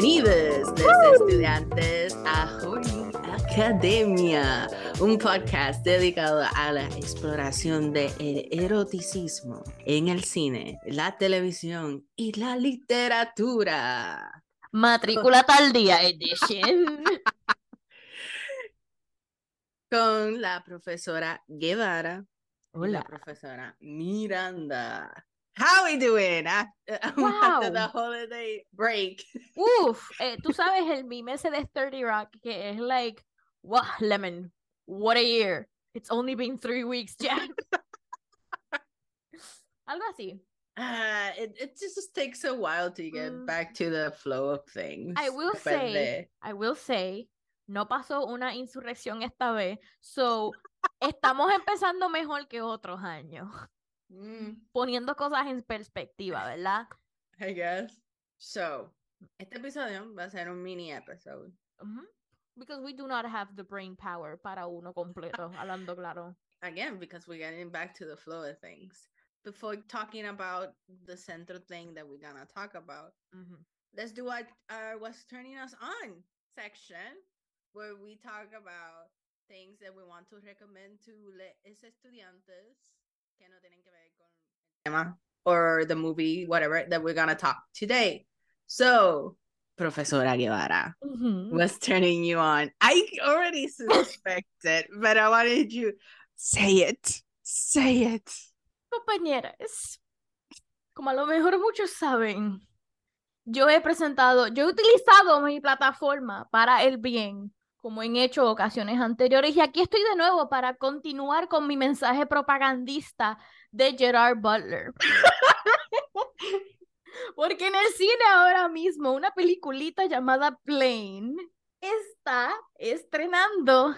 Bienvenidos, estudiantes, a Horny Academia, un podcast dedicado a la exploración del eroticismo en el cine, la televisión y la literatura. Matrícula tal día edition. Con la profesora Guevara Hola. la profesora Miranda. How are we doing after, Wow. after the holiday break? Uf, eh, tú sabes el meme ese de 30 Rock que es like, wow, lemon, what a year. It's only been three weeks, Jack. Algo así. Uh, it, it just takes a while to get Mm. back to the flow of things. I will después say- I will say, no pasó una insurrección esta vez, so estamos empezando mejor que otros años, Mm, poniendo cosas en perspectiva, ¿verdad? I guess. So, este episodio va a ser un mini episode. Ujú. Because we do not have the brain power para uno completo, hablando claro. Again, because we're getting back to the flow of things. Before talking about the central thing that we're gonna talk about, Ujú. let's do what uh, what's turning us on section where we talk about things that we want to recommend to les estudiantes que no tienen que ver con el tema or the movie whatever that we're gonna talk today. So profesora guevara what's turning you on i already suspected but i wanted you say it say it. Compañeras, como a lo mejor muchos saben, yo he presentado, yo he utilizado mi plataforma para el bien, como en hecho ocasiones anteriores, y aquí estoy de nuevo para continuar con mi mensaje propagandista de Gerard Butler. Porque en el cine ahora mismo una peliculita llamada Plane está estrenando.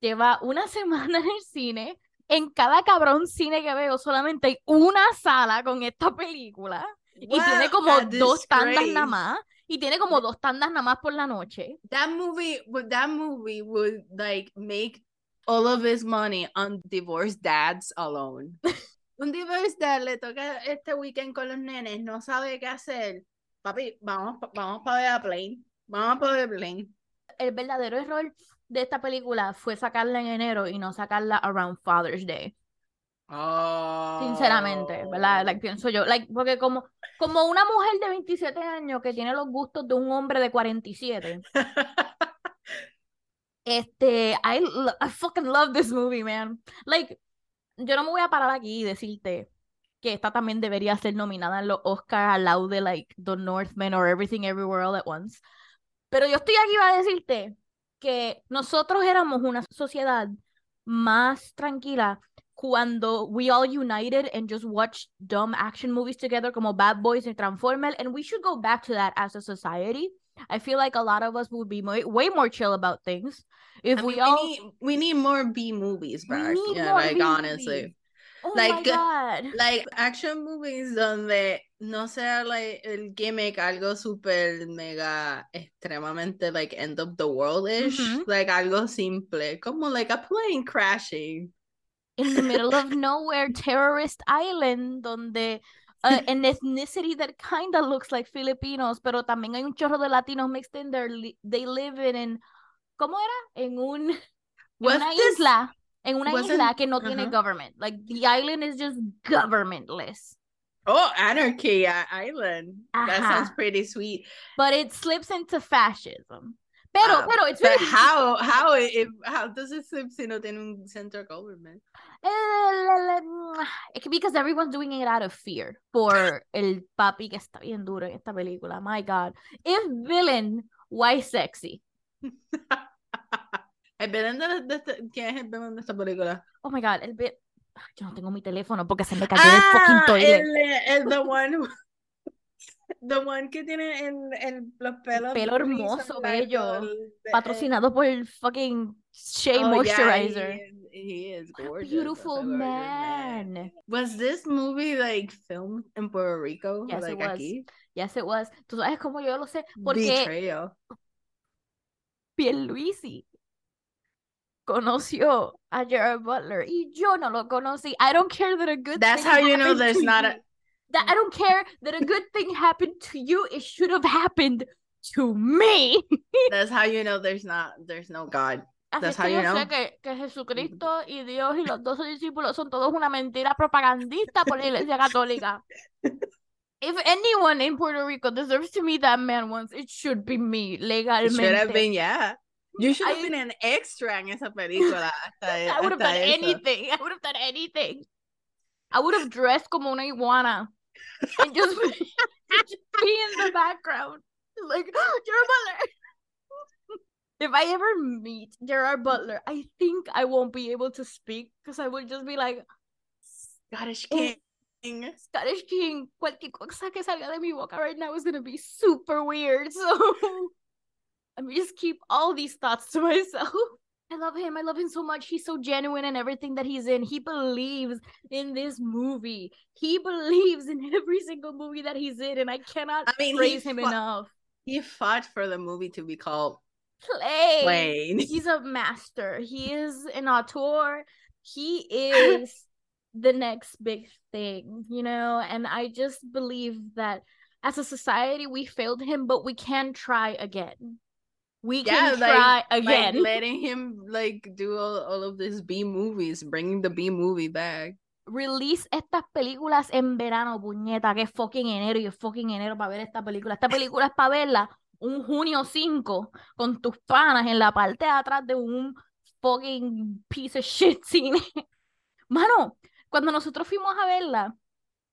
Lleva una semana en el cine. En cada cabrón cine que veo solamente hay una sala con esta película. Y tiene como dos tandas nada disgrace. más. Y tiene como dos tandas nada más por la noche. that movie would that movie would like make all of his money on divorced dads alone. Un divorced dad le toca este weekend con los nenes, no sabe qué hacer. Papi, vamos, vamos para ver a Plane. Vamos para ver Plane. El verdadero error de esta película fue sacarla en enero y no sacarla around Father's Day. Sinceramente, ¿verdad? Like, pienso yo, like, porque como, como una mujer de 27 años que tiene los gustos de un hombre de 47, este, I, I fucking love this movie, man. Like, yo no me voy a parar aquí y decirte que esta también debería ser nominada en los Oscars al lado de, like, The Northman or Everything Everywhere All at Once. Pero yo estoy aquí para decirte que nosotros éramos una sociedad más tranquila cuando we all united and just watched dumb action movies together como Bad Boys and Transformers and we should go back to that as a society. I feel like a lot of us would be mo- way more chill about things if I we mean, all we need we need more B movies We need yeah, like B honestly. movies. Oh Like, my god. Like action movies donde no sea like el gimmick algo super mega extremadamente like end of the world ish, Ujú. Mm-hmm. like algo simple, como like a plane crashing. In the middle of nowhere terrorist island donde uh, an ethnicity that kind of looks like Filipinos, pero también hay un chorro de latinos mixed in there. They live in, in ¿cómo era? En un en Was una this isla, en una isla que no tiene government. Like the island is just governmentless. oh Anarchy I- Island? That sounds pretty sweet. But it slips into fascism. Pero, Ah, pero it's But really how how it, it- how does it slip si no tiene un central government? Que because everyone's doing it out of fear por el papi que está bien duro en esta película. My God. If villain, why sexy? El villain de, de este- ¿Quién es el villain de esta película? Oh my God. El Yo no tengo mi teléfono porque se me cayó del fucking Ah, toilet. el, el the one the one que tiene el, el, los pelos Pelo hermoso, bello, Patrocinado por el fucking Shea Oh, yeah, Moisturizer. he, is, he is gorgeous. Beautiful man. Was this movie like filmed in Puerto Rico? Yes, it like was. aquí? Yes, it was. ¿Tú sabes cómo yo lo sé? Porque Betrayal. Pierluisi conoció a Gerard Butler y yo no lo conocí. I don't care that a good That's how you know there's not a That I don't care that a good thing happened to you. It should have happened to me. That's how you know there's not there's no God. Así That's es how que you yo know. sé que, que Jesucristo y Dios y los doce discípulos son todos una mentira propagandista por la Iglesia Católica. If anyone in Puerto Rico deserves to meet that man once, it should be me, It should have legalmente. been, yeah. You should have I- been an extra en esa película. Hasta, I would have done eso. anything. I would have done anything. I would have dressed como una iguana and just, just be in the background. Like, Gerard Butler. If I ever meet Gerard Butler, I think I won't be able to speak because I would just be like, Scottish Eh. King. Scottish King, cualquier cosa que salga de mi boca right now is gonna be super weird. So let me just keep all these thoughts to myself. I love him. I love him so much. He's so genuine in everything that he's in. He believes in this movie. He believes in every single movie that he's in, and I cannot I mean, praise him enough. He fought for the movie to be called Play. Plane. He's a master. He is an auteur. He is the next big thing, you know? And I just believe that as a society, we failed him, but we can try again. We Yeah, can like- try Like again. letting him like do all, all of these B movies, bringing the B movie back. Release estas películas en verano, puñeta, que es fucking enero y es fucking enero para ver esta película. Esta película es para verla un junio 5 con tus panas en la parte de atrás de un fucking piece of shit cine. Mano, cuando nosotros fuimos a verla,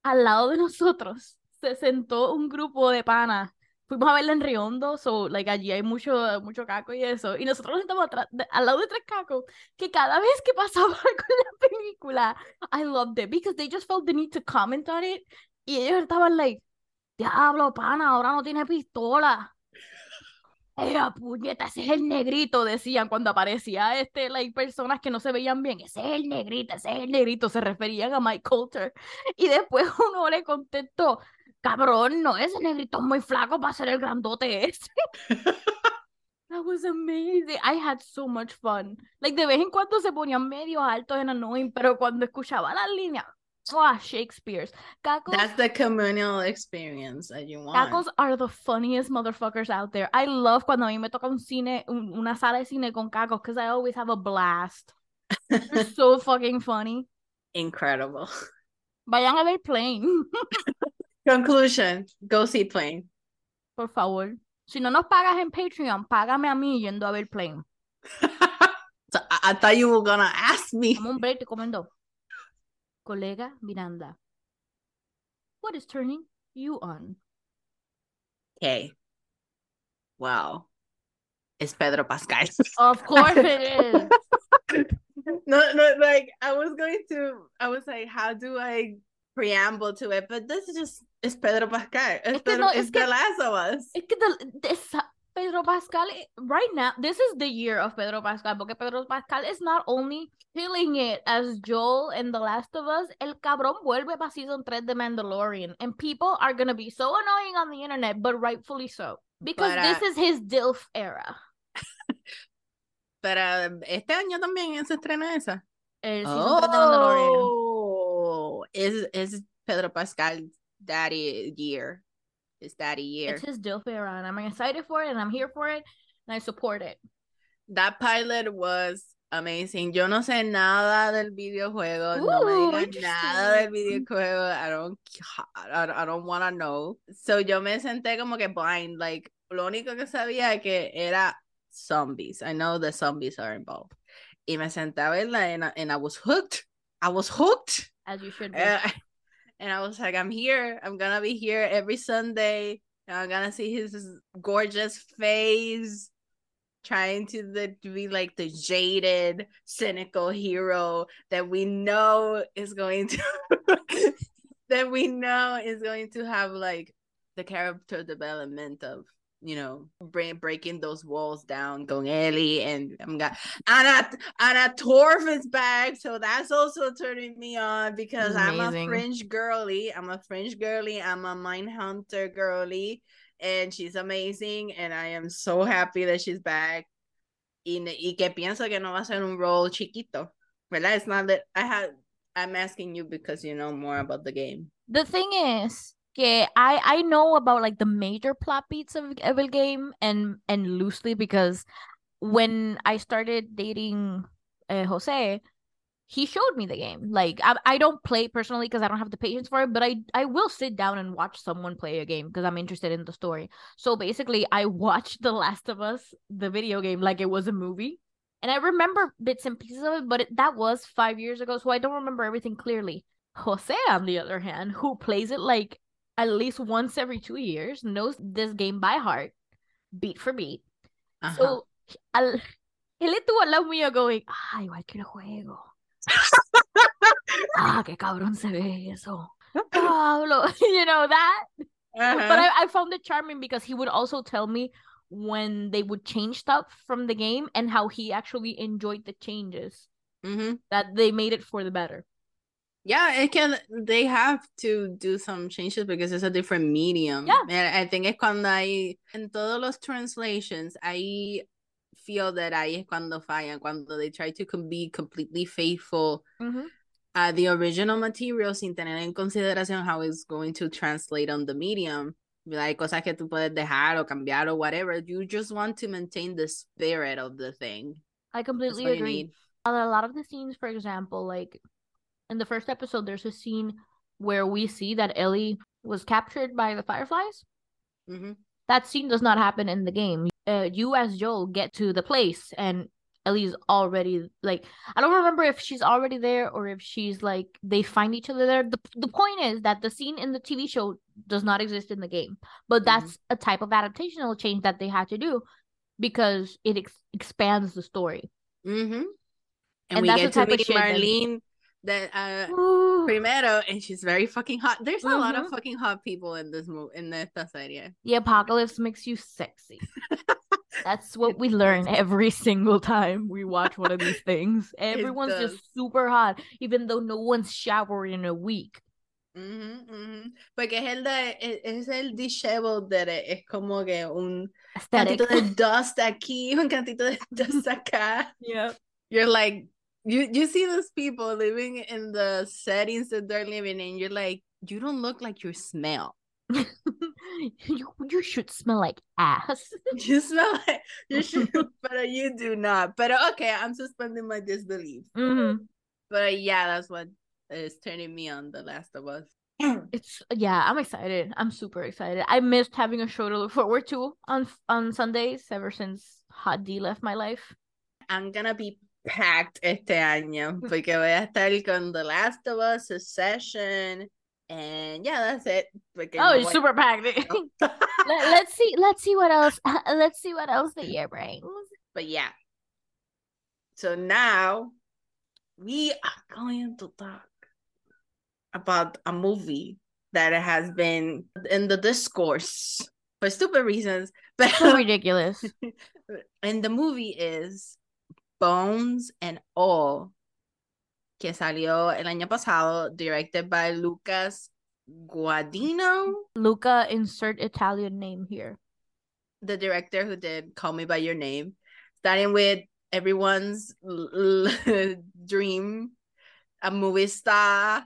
al lado de nosotros se sentó un grupo de panas. Fuimos a verla en Riondo, so, like, allí hay mucho, mucho caco y eso. Y nosotros nos sentamos al lado de tres cacos, que cada vez que pasaba en la película, I loved it, because they just felt the need to comment on it. Y ellos estaban like, diablo, pana, ahora no tiene pistola. ¡Ea, puñeta! Ese es el negrito, decían cuando aparecía este, like, personas que no se veían bien. Ese es el negrito, ese es el negrito. Se referían a Mike Coulter. Y después uno le contestó, cabrón, no, ese negrito es muy flaco para ser el grandote ese. That was amazing. I had so much fun. Like, de vez en cuando se ponían medio altos en annoying, pero cuando escuchaba las líneas, ¡ah, Shakespeare's! Cacos, That's the communal experience that you want. Cacos are the funniest motherfuckers out there. I love cuando a mí me toca un cine, un- una sala de cine con cacos, because I always have a blast. They're so fucking funny. Incredible. Vayan a ver Plane, Conclusion: Go see Plane. por favor. Si no nos pagas en Patreon, págame a mí yendo a ver Plane. so I, I thought you were gonna ask me. Un break, te comento. Colega Miranda. What is turning you on? Okay. Wow. It's Pedro Pascal. Of course it is. no, no, like I was going to, I was like, how do I preamble to it? But this is just, it's Pedro Pascal. It's, que Pedro, no, it's es que- The Last of Us. Es que the, this, Pedro Pascal, eh, right now, this is the year of Pedro Pascal, porque Pedro Pascal is not only killing it as Joel in The Last of Us, el cabrón vuelve para season 3 de Mandalorian, and people are gonna be so annoying on the internet, but rightfully so. Because this uh, is his DILF era. Pero este año también se estrena esa. El season 3 de Mandalorian. Is is Pedro Pascal daddy year? It's daddy year. It's his DILF era, I'm excited for it, and I'm here for it, and I support it. That pilot was amazing. Yo no sé nada del videojuego. no me Ooh, digan nada del videojuego. I don't, I, I don't want to know. So yo me senté como que blind. Like, lo único que sabía que era zombies. I know the zombies are involved. Y me senté a verla and, I- and I was hooked. I was hooked. As you should be. Uh, and I was like, I'm here. I'm gonna be here every Sunday. And I'm gonna see his gorgeous face, trying to, the, to be like the jaded, cynical hero that we know is going to that we know is going to have like the character development of you know bring, breaking those walls down con Ellie and I'm got Anna Anna Torv is back so that's also turning me on because I'm a Amazing. fringe girly I'm a fringe girly I'm a Mindhunter girly and she's amazing and I am so happy that she's back y, y que pienso que no va a ser un role chiquito ¿verdad? It's not that I had I'm asking you because you know more about the game. The thing is, que I I know about like the major plot beats of Evil Game and and loosely because when I started dating uh, Jose, he showed me the game. Like I, I don't play personally because I don't have the patience for it, but I I will sit down and watch someone play a game because I'm interested in the story. So basically, I watched The Last of Us, the video game, like it was a movie, and I remember bits and pieces of it, but it, that was five years ago, so I don't remember everything clearly. Jose, on the other hand, who plays it like at least once every two years, knows this game by heart, beat for beat. Uh-huh. So al, él estuvo al lado mío going, ah, igual que el juego. ah, qué cabrón se ve eso. Pablo, you know that? Uh-huh. But I, I found it charming because he would also tell me when they would change stuff from the game and how he actually enjoyed the changes, mm-hmm. that they made it for the better. Yeah, it can. They have to do some changes because it's a different medium. Yeah. and I think es cuando hay en todos los translations, I feel that ahí es cuando fallan, cuando they try to be completely faithful Mhm. a the original material sin tener en consideración how it's going to translate on the medium. Like cosas que tú puedes dejar o cambiar or whatever. You just want to maintain the spirit of the thing. I completely agree. a lot of the scenes, for example, like in the first episode, there's a scene where we see that Ellie was captured by the Fireflies. hmm That scene does not happen in the game. Uh, you as Joel get to the place and Ellie's already like I don't remember if she's already there or if she's like they find each other there. The the point is that the scene in the TV show does not exist in the game. But Mhm. that's a type of adaptational change that they had to do because it ex- expands the story. Mm-hmm. And, And we that's get the to type of meet Marlene that uh Ooh. primero and she's very fucking hot. There's a lot of Mhm. fucking hot people in this movie in esta serie. The apocalypse makes you sexy. That's what we learn every single time we watch one of these things. Everyone's just super hot, even though no one's showered in a week. Ujú, ujú. Porque es el de es, es el disheveled that es como que un Aesthetic. cantito de dust aquí, un cantito de dust acá. yeah. You're like you you see those people living in the settings that they're living in. You're like you don't look like you smell. you, you should smell like ass. You smell like you should, but uh, you do not. But uh, okay, I'm suspending my disbelief. Mhm. But uh, yeah, that's what is turning me on The Last of Us. It's yeah, I'm excited. I'm super excited. I missed having a show to look forward to on on Sundays ever since Hot D left my life. I'm gonna be packed este año mm. porque voy a estar con The Last of Us, Succession, and yeah, that's it. Porque Oh, no it's voy- super packed. Let, let's see. Let's see what else. Let's see what else the year brings. but yeah. So now we are going to talk about a movie that has been in the discourse for stupid reasons, but So ridiculous. and the movie is Bones and All, que salió el año pasado, directed by Lucas Guadino. Luca, insert Italian name here. the director who did Call Me by Your Name, starting with everyone's l- l- dream, a movie star,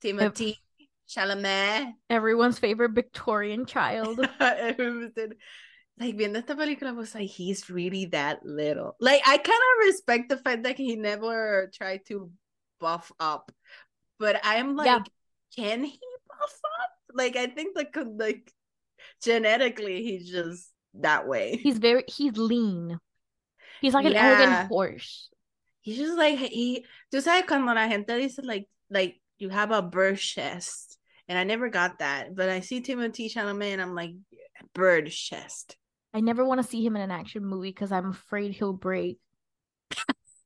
Timothy Chalamet. Everyone's favorite Victorian child. Like viendo esta película was like he's really that little. Like I kind of respect the fact that he never tried to buff up, but I'm like, Yeah. can he buff up? Like I think like like genetically he's just that way. He's very he's lean. He's like an Yeah. elegant horse. He's just like he. Tú sabes cuando la gente dice like like you have a bird chest, and I never got that, but I see Timothy Chalamet and I'm like bird chest. I never want to see him in an action movie because I'm afraid he'll break.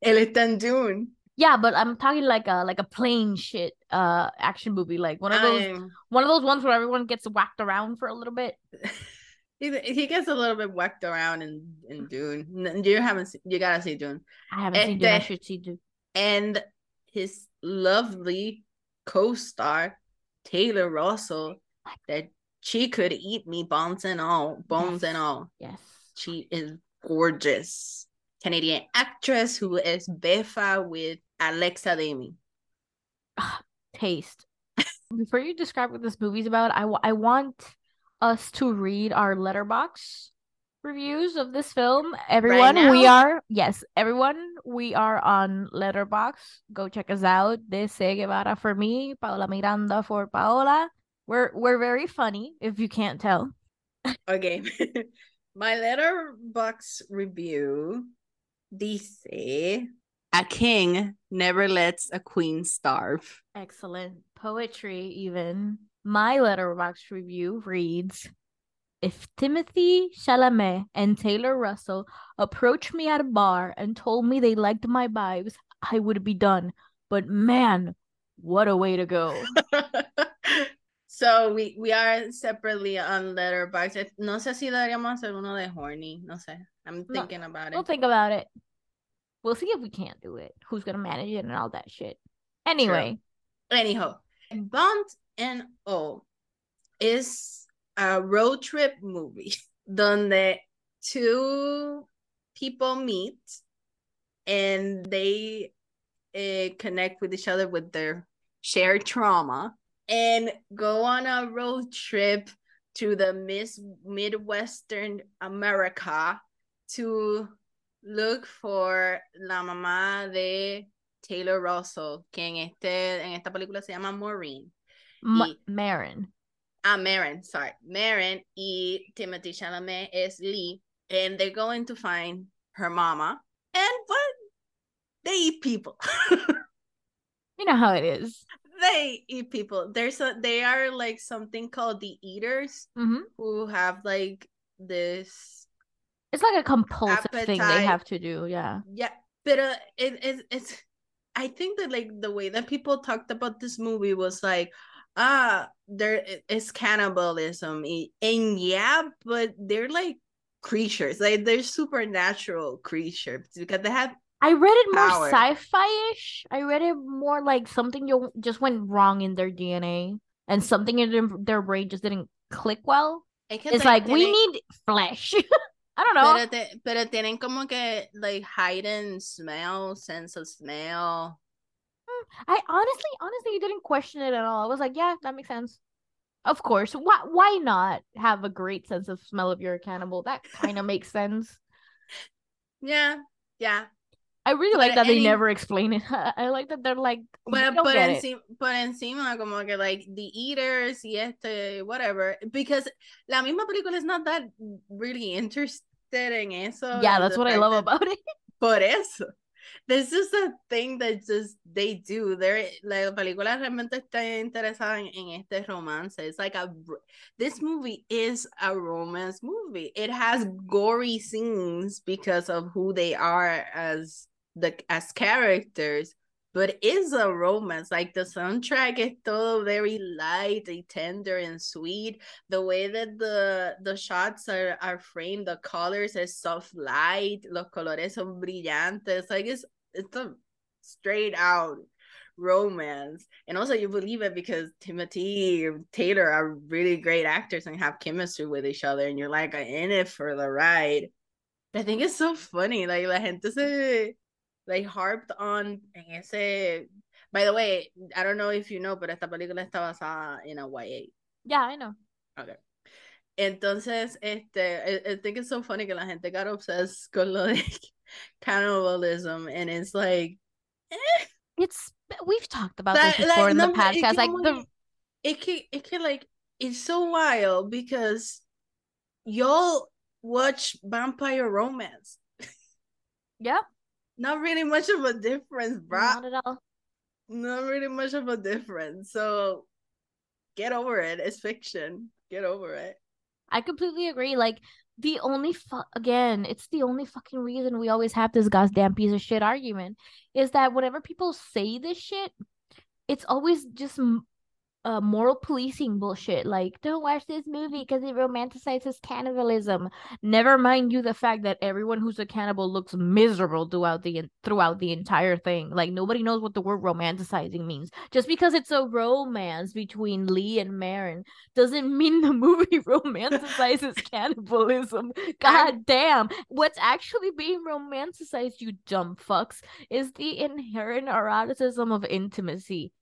Él está en Dune. Yeah, but I'm talking like a like a plain shit uh action movie, like one of those I'm- one of those ones where everyone gets whacked around for a little bit. he, he gets a little bit whacked around in in Dune. You haven't seen, you gotta see Dune. I haven't seen Dune. I Este- should see Dune. And his lovely co-star Taylor Russell that she could eat me bones and all, bones Yes. and all. Yes. She is gorgeous. Canadian actress who is Beffa with Alexa Demie. Ah, taste. Before you describe what this movie's about, I, w- I want us to read our Letterboxd reviews of this film. Everyone, we are yes, everyone, we are on Letterboxd. Go check us out. De Se Guevara for me, Paola Miranda for Paola. We're we're very funny, if you can't tell. Okay. My Letterboxd review dice a king never lets a queen starve. Excellent poetry, even. My Letterboxd review reads If Timothy Chalamet and Taylor Russell approached me at a bar and told me they liked my vibes, I would be done. But man, what a way to go. so we we are separately on Letterboxd. No sé si deberíamos hacer uno de horny. No sé. I'm No, thinking about it. We'll think about it. We'll see if we can't do it. Who's gonna manage it and all that shit. Anyway, Anyhow, Bones and All is a road trip movie donde two people meet and they uh, connect with each other with their shared trauma and go on a road trip to the Miss Midwestern America to look for la mamá de Taylor Russell, que en, este, en esta película se llama Maureen. Ma- y- Marin. Ah, Marin, sorry. Marin y Timothy Chalamet is Lee, and they're going to find her mama. And what? They eat people. You know how it is. They eat people. There's a they are like something called the eaters hmm who have like this It's like a compulsive thing they have to do. Yeah. yeah but uh, it, it it's i think that like the way that people talked about this movie was like ah there it's cannibalism and yeah but they're like creatures like they're supernatural creatures because they have I read it more Power. sci-fi-ish. I read it more like something you just went wrong in their DNA and something in their, brain just didn't click well. es que It's like we need flesh. I don't know. pero, te- pero tienen como que like heightened smell sense of smell mm, I honestly, honestly didn't question it at all. I was like, yeah, that makes sense. Of course. Why why not have a great sense of smell if you're a cannibal? That kind of makes sense. yeah yeah I really like that they never explain it. I like that they're like, But, but, encima, but encima, como que like the eaters y este, whatever. Because la misma película is not that really interested en eso. yeah, that's what I love that- about it. Por eso. This is a thing that just they do. They're, la película realmente está interesada en, en este romance. It's like a this movie is a romance movie. It has gory scenes because of who they are as the as characters, but it's a romance. Like the soundtrack is todo very light and tender and sweet. The way that the the shots are are framed, the colors are soft light, los colores son brillantes. Like it's it's a straight out romance. And also you believe it because Timothy Taylor are really great actors and have chemistry with each other and you're like in it for the ride. I think it's so funny. Like la gente se like harped on en ese by the way, I don't know if you know, pero esta película está basada en a YA. Yeah, I know. Okay. Entonces, este, I, I think it's so funny que la gente got obsessed con lo de cannibalism, and it's like, eh, It's we've talked about that- this before like, in the no, que podcast. Like the it can, it can like, it's so wild because y'all watch vampire romance. yeah, Not really much of a difference, bruh. not at all. Not really much of a difference. So get over it. It's fiction. Get over it. I completely agree. Like the only fu- again, it's the only fucking reason we always have this goddamn piece of shit argument is that whenever people say this shit, it's always just m- uh, moral policing bullshit. Like, don't watch this movie because it romanticizes cannibalism. Never mind you the fact that everyone who's a cannibal looks miserable throughout the throughout the entire thing. Like nobody knows what the word romanticizing means. Just because it's a romance between Lee and Marin doesn't mean the movie romanticizes cannibalism. God damn. What's actually being romanticized, you dumb fucks, is the inherent eroticism of intimacy.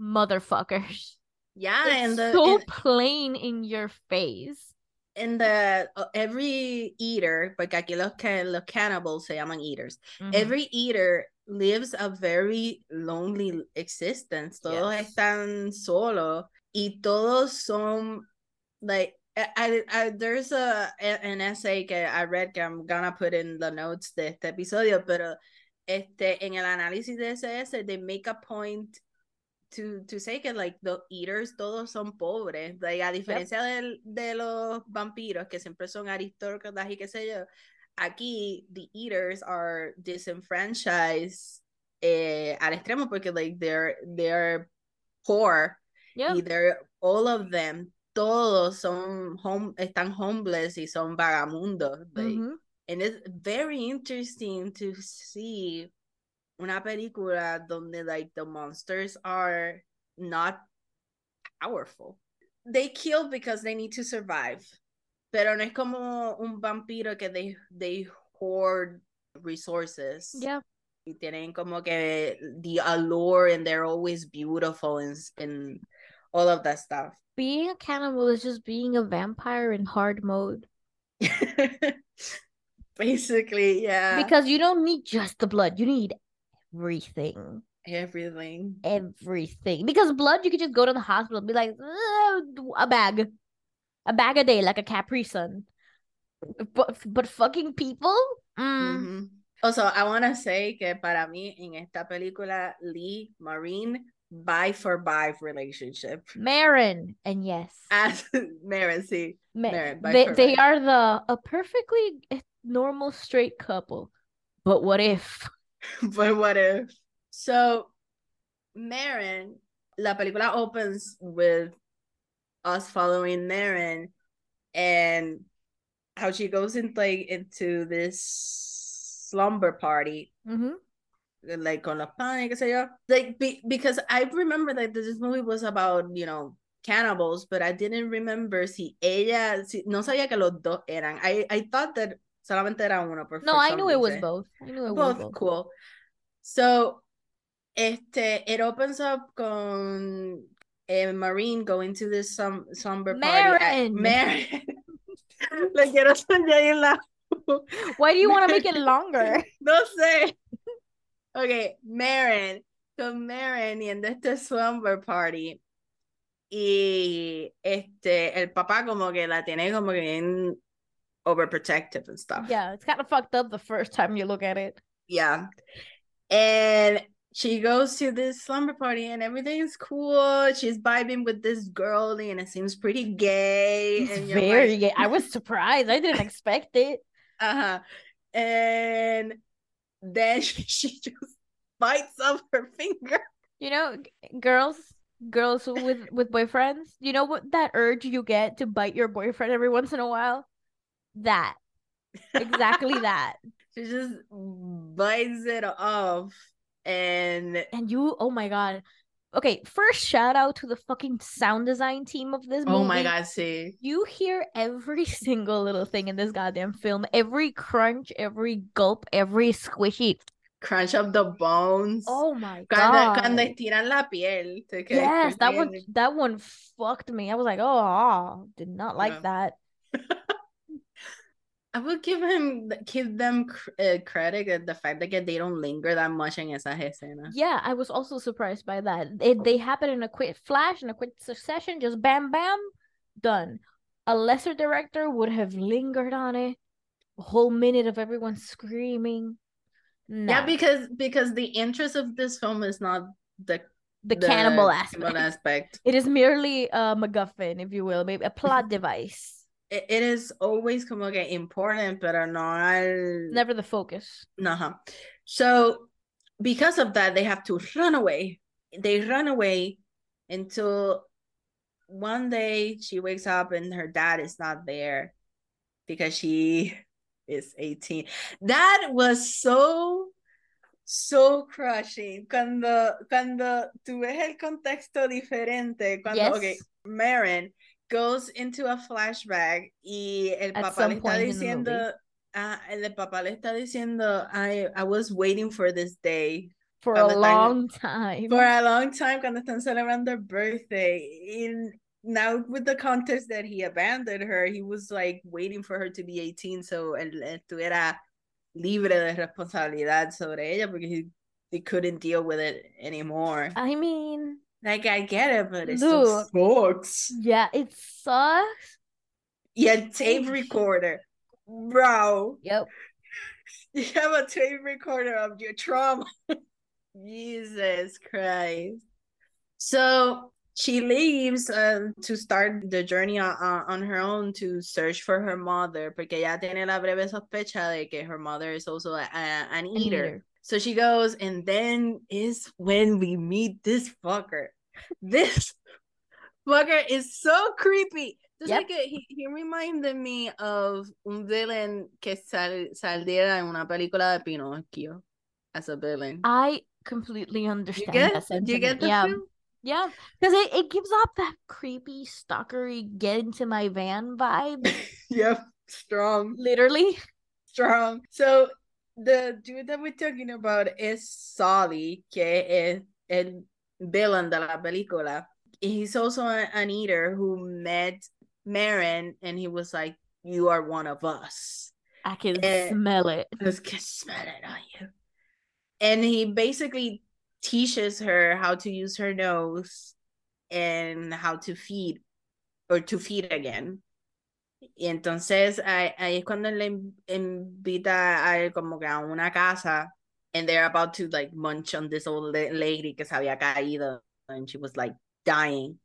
Motherfuckers. Yeah, It's and the so and, plain in your face. and the uh, every eater, porque aquí los ca- los cannibals se llaman eaters. Mhm. Every eater lives a very lonely existence. Todos Yes. están solo y todos son like I, I, there's a a- an essay que I read que I'm gonna put in the notes de este episodio, pero este en el análisis de ese essay they make a point to to say que like the eaters todos son pobres, like, a diferencia del- de los vampiros que siempre son aristócratas y qué sé yo, aquí the eaters are disenfranchised eh, al extremo porque like they're they're poor Yeah. y they're all of them todos son home están homeless y son vagamundos like, Mhm. and it's very interesting to see una película donde like the monsters are not powerful they kill because they need to survive pero no es como un vampiro que they they hoard resources Yeah. y tienen como que the allure and they're always beautiful and, and all of that stuff Being a cannibal is just being a vampire in hard mode. basically yeah Because you don't need just the blood, you need everything. everything Everything. Because blood, you could just go to the hospital and be like, "Uh, a bag. A bag a day, like a Capri Sun. But, but fucking people? Mm. Mhm. Also, I want to say que para mí en esta película Lee Marine buy for buy relationship Marin. And yes. as Marin, sí. Ma- Marin, they are the a perfectly normal straight couple. But what if? But what if? So, Marin, la película opens with us following Marin and how she goes in like into this slumber party Mhm. like con los panes, qué sé yo. Like be, because I remember that this movie was about, you know, cannibals, but I didn't remember si ella, si, no sabía que los dos eran. I, I thought that solamente era uno. No, for I knew it was both. I knew it was Both both. cool. So, este, it opens up con a Marine going to this some slumber party. Marin. Marin. Le quiero la Why do you want to make it longer? No sé. Ok, Marin. Con Marin yendo a este slumber party. Y este, el papá como que la tiene como que bien overprotective and stuff. Yeah, it's kind of fucked up the first time you look at it. Yeah. And she goes to this slumber party and everything's cool. She's vibing with this girl and it seems pretty gay. It's and very like, gay. I was surprised. I didn't expect it. Uh-huh. And then she, she just bites off her finger. You know, girls, girls with with boyfriends. You know what that urge you get to bite your boyfriend every once in a while? That. Exactly that. She just bites it off. And And you, oh my god. Okay, first shout out to the fucking sound design team of this movie. oh my god, see. You hear every single little thing in this goddamn film. Every crunch, every gulp, every squishy. Crunch of the bones. Oh my god. cuando cuando estiran la piel. Yes, that one that one fucked me. I was like, oh, ah, did not like Yeah. that. I would give him give them uh, credit at the fact that they don't linger that much in esas escenas. Yeah, I was also surprised by that. It, they happen in a quick flash, in a quick succession, just bam, bam, done. A lesser director would have lingered on it, a whole minute of everyone screaming. Yeah, because because the interest of this film is not the the, cannibal cannibal aspect. aspect. It is merely a MacGuffin, if you will, maybe a plot device. It, it is always como que important, pero no Never the focus. Uh-huh. So because of that, they have to run away. They run away until one day she wakes up and her dad is not there because she is 18. That was so so crushing. Cuando cuando tú ves el contexto diferente, cuando Yes. okay, Marin goes into a flashback y el At papá le está the diciendo. Ah, el papá le está diciendo, I, I was waiting for this day For a están- long time. for a long time cuando están celebrando their birthday. In now with the context that he abandoned her, he was like waiting for her to be 18 so él estuviera libre de responsabilidad sobre ella porque he, he couldn't deal with it anymore. I mean, Like I get it, but it still sucks. yeah, it sucks. Y el tape recorder, bro. Yep. You have a tape recorder of your trauma. Jesus Christ. So she leaves uh, to start the journey on, on her own to search for her mother, porque ella tiene la breve sospecha de que her mother is also a, a- an, An eater. So she goes, and then is when we meet this fucker. This fucker is so creepy. Just Yep. like a- he, he reminded me of un villain que sal, saliera en una película de Pinocchio as a villain. I completely you understand get? that Do you get the yeah. Yeah. Because it, it gives off that creepy, stalkery, get into my van vibe. Yep, strong. Literally. strong. So the dude that we're talking about is Sully, que es el villain de la película. He's also an eater who met Marin and he was like, You are one of us. I can Eh, smell it. Just can smell it on you. And he basically teaches her how to use her nose and how to feed or to feed again. Y entonces ahí, ahí es cuando le invita a él como que a una casa and they're about to like munch on this old la- lady que se había caído and she was like dying.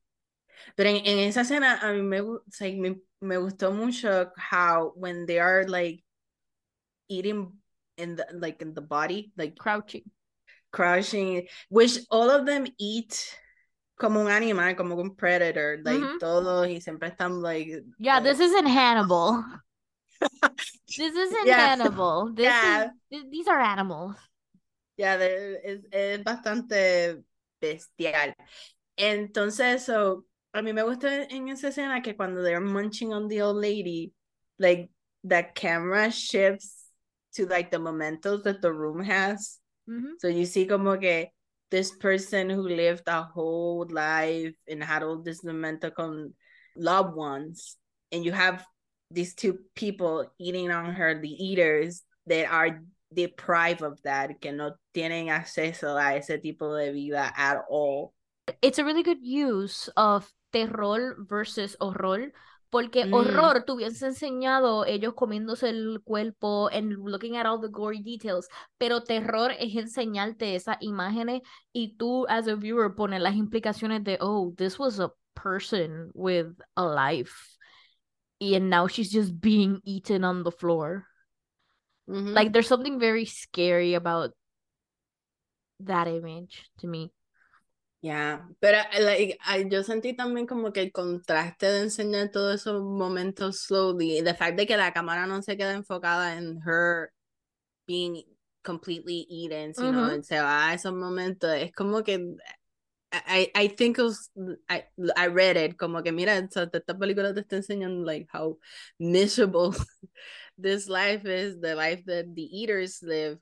Pero en, en esa escena a mí me, sea, me, me gustó mucho how when they are like eating in the like in the body, like Crouching. crouching which all of them eat como un animal, como un predator, like Mhm. todos y siempre están like Yeah, like- this isn't Hannibal. This isn't Yeah. Hannibal. This Yeah. is these are animals. De- es, es bastante bestial. Entonces, so, a mí me gusta en esa escena que cuando they're munching on the old lady, like, the camera shifts to, like, the mementos that the room has. So you see como que this person who lived a whole life and had all these memento con loved ones, and you have these two people eating on her, the eaters that are deprived of that, que no tienen acceso a ese tipo de vida at all. It's a really good use of terror versus horror. Porque Mm. horror te hubiese enseñado ellos comiéndose el cuerpo and looking at all the gory details. Pero terror es enseñarte esas imágenes y tú, as a viewer, pones las implicaciones de, oh, this was a person with a life. And now she's just being eaten on the floor. Ujú. Like, there's something very scary about that image to me. Ya, pero like, I- yo sentí también como que el contraste de enseñar todos esos momentos slowly, the fact de que la cámara no se queda enfocada en her being completely eaten, sino Ujú. se va a esos momentos, es como que I, I think it was, I, I read it como que mira, so, esta película te está enseñando like how miserable this life is, the life that the eaters live,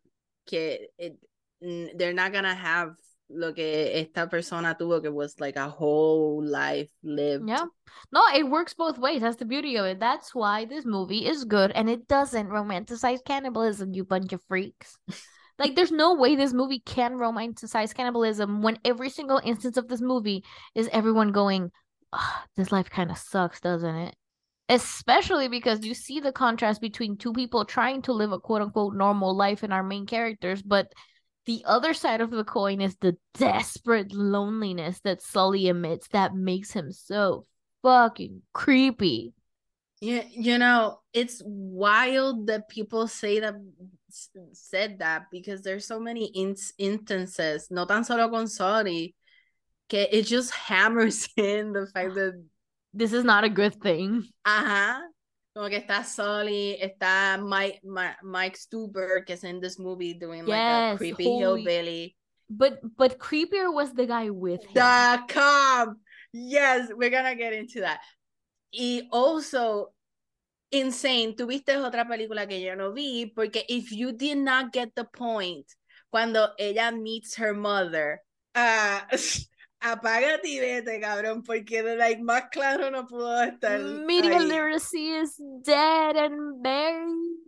que it, they're not gonna have lo que esta persona tuvo que was like a whole life lived. Yeah. No, it works both ways. That's the beauty of it. That's why this movie is good and it doesn't romanticize cannibalism, you bunch of freaks. Like, there's no way this movie can romanticize cannibalism when every single instance of this movie is everyone going, "Ah, this life kind of sucks, doesn't it? Especially because you see the contrast between two people trying to live a quote unquote normal life in our main characters, but the other side of the coin is the desperate loneliness that Sully emits that makes him so fucking creepy. Yeah, you know, it's wild that people say that said that because there's so many ins instances, no tan solo con Sorry, que it just hammers in the fact that This is not a good thing. Ajá. Como que está Sully, está Mike, Ma- Mike Stuber, que is in this movie doing like a creepy holy- hillbilly. But but creepier was the guy with him. The cop. Yes, we're gonna get into that. Y also, Insane, tuviste otra película que yo no vi, porque if you did not get the point cuando ella meets her mother. Ah, apágate y vete, cabrón, porque like, más claro no pudo estar. Media ahí. literacy is dead and buried.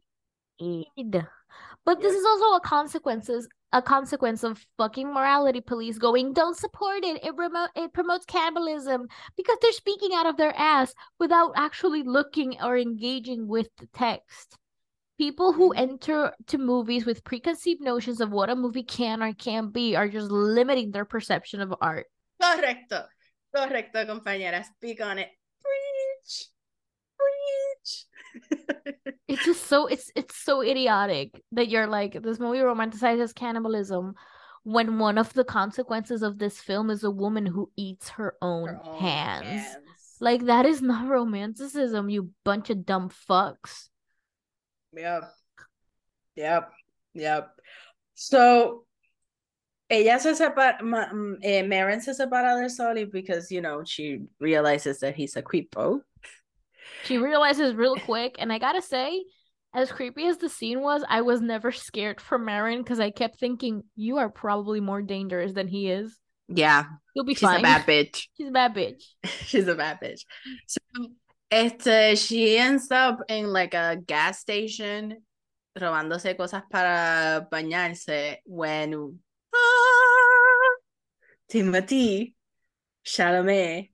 But this is also a consequences a consequence of fucking morality police going, don't support it. It remote it promotes cannibalism because they're speaking out of their ass without actually looking or engaging with the text. People who Mhm. enter to movies with preconceived notions of what a movie can or can't be are just limiting their perception of art. Correcto, correcto, compañera. Speak on it. Preach, preach. it's just so it's it's so idiotic that you're like this movie romanticizes cannibalism when one of the consequences of this film is a woman who eats her own, Her own hands. hands. Like that is not romanticism, you bunch of dumb fucks. Yep. Yep. Yep. So ella se separa, mm, eh, Maren se separa de Sully because, you know, she realizes that he's a creepo. She realizes real quick, and I gotta say, as creepy as the scene was, I was never scared for Maren because I kept thinking, you are probably more dangerous than he is. Yeah, You'll be she's fine. a bad bitch. She's a bad bitch. she's a bad bitch. So, este, she ends up in like a gas station robándose cosas para bañarse when Timothy Chalamet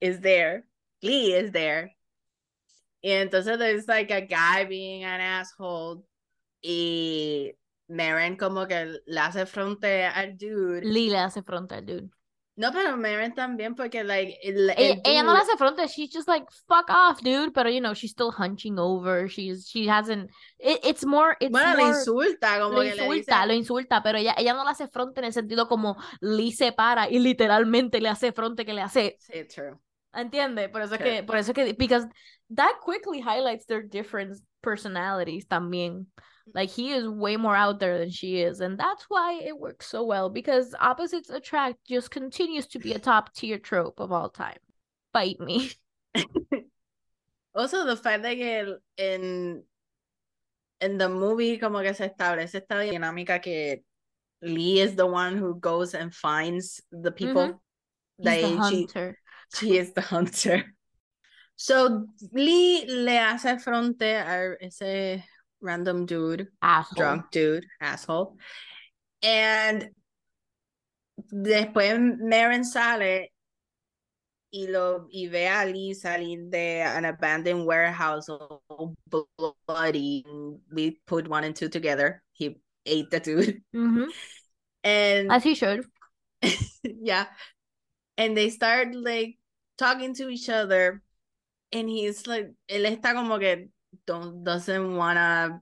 is there. Lee is there. Y entonces there's like a guy being an asshole y Marin como que le hace frente al dude. Lee le hace frontal, dude. No, pero Marin también porque like el, el Ella, ella no le dude- hace fronte. She's just like fuck off, dude. But you know, she's still hunching over. She's she hasn't. It, it's more. It's bueno, le more. insulta como Lo que le insulta, dice lo insulta, pero ella, ella no le hace fronte en el sentido como Lee se para y literalmente le hace fronte que le hace, Sí, true. ¿entiende? Por eso es Sí. que, por eso es que, because that quickly highlights their different personalities también. Like he is way more out there than she is, and that's why it works so well because opposites attract just continues to be a top tier trope of all time. Bite me. Also, the fact that el- en, en the movie como que se establece esta dinámica que Lee is the one who goes and finds the people mm-hmm. He's that the she, hunter. she is the hunter. So Lee le hace frente a ese random dude, Asshole. drunk dude, asshole. And después Maren sale y lo y ve a Lee salir de an abandoned warehouse all bloody. We put one and two together. He ate the dude. Mhm. And As he should. yeah. And they start like talking to each other. And he's like, él está como que don't doesn't wanna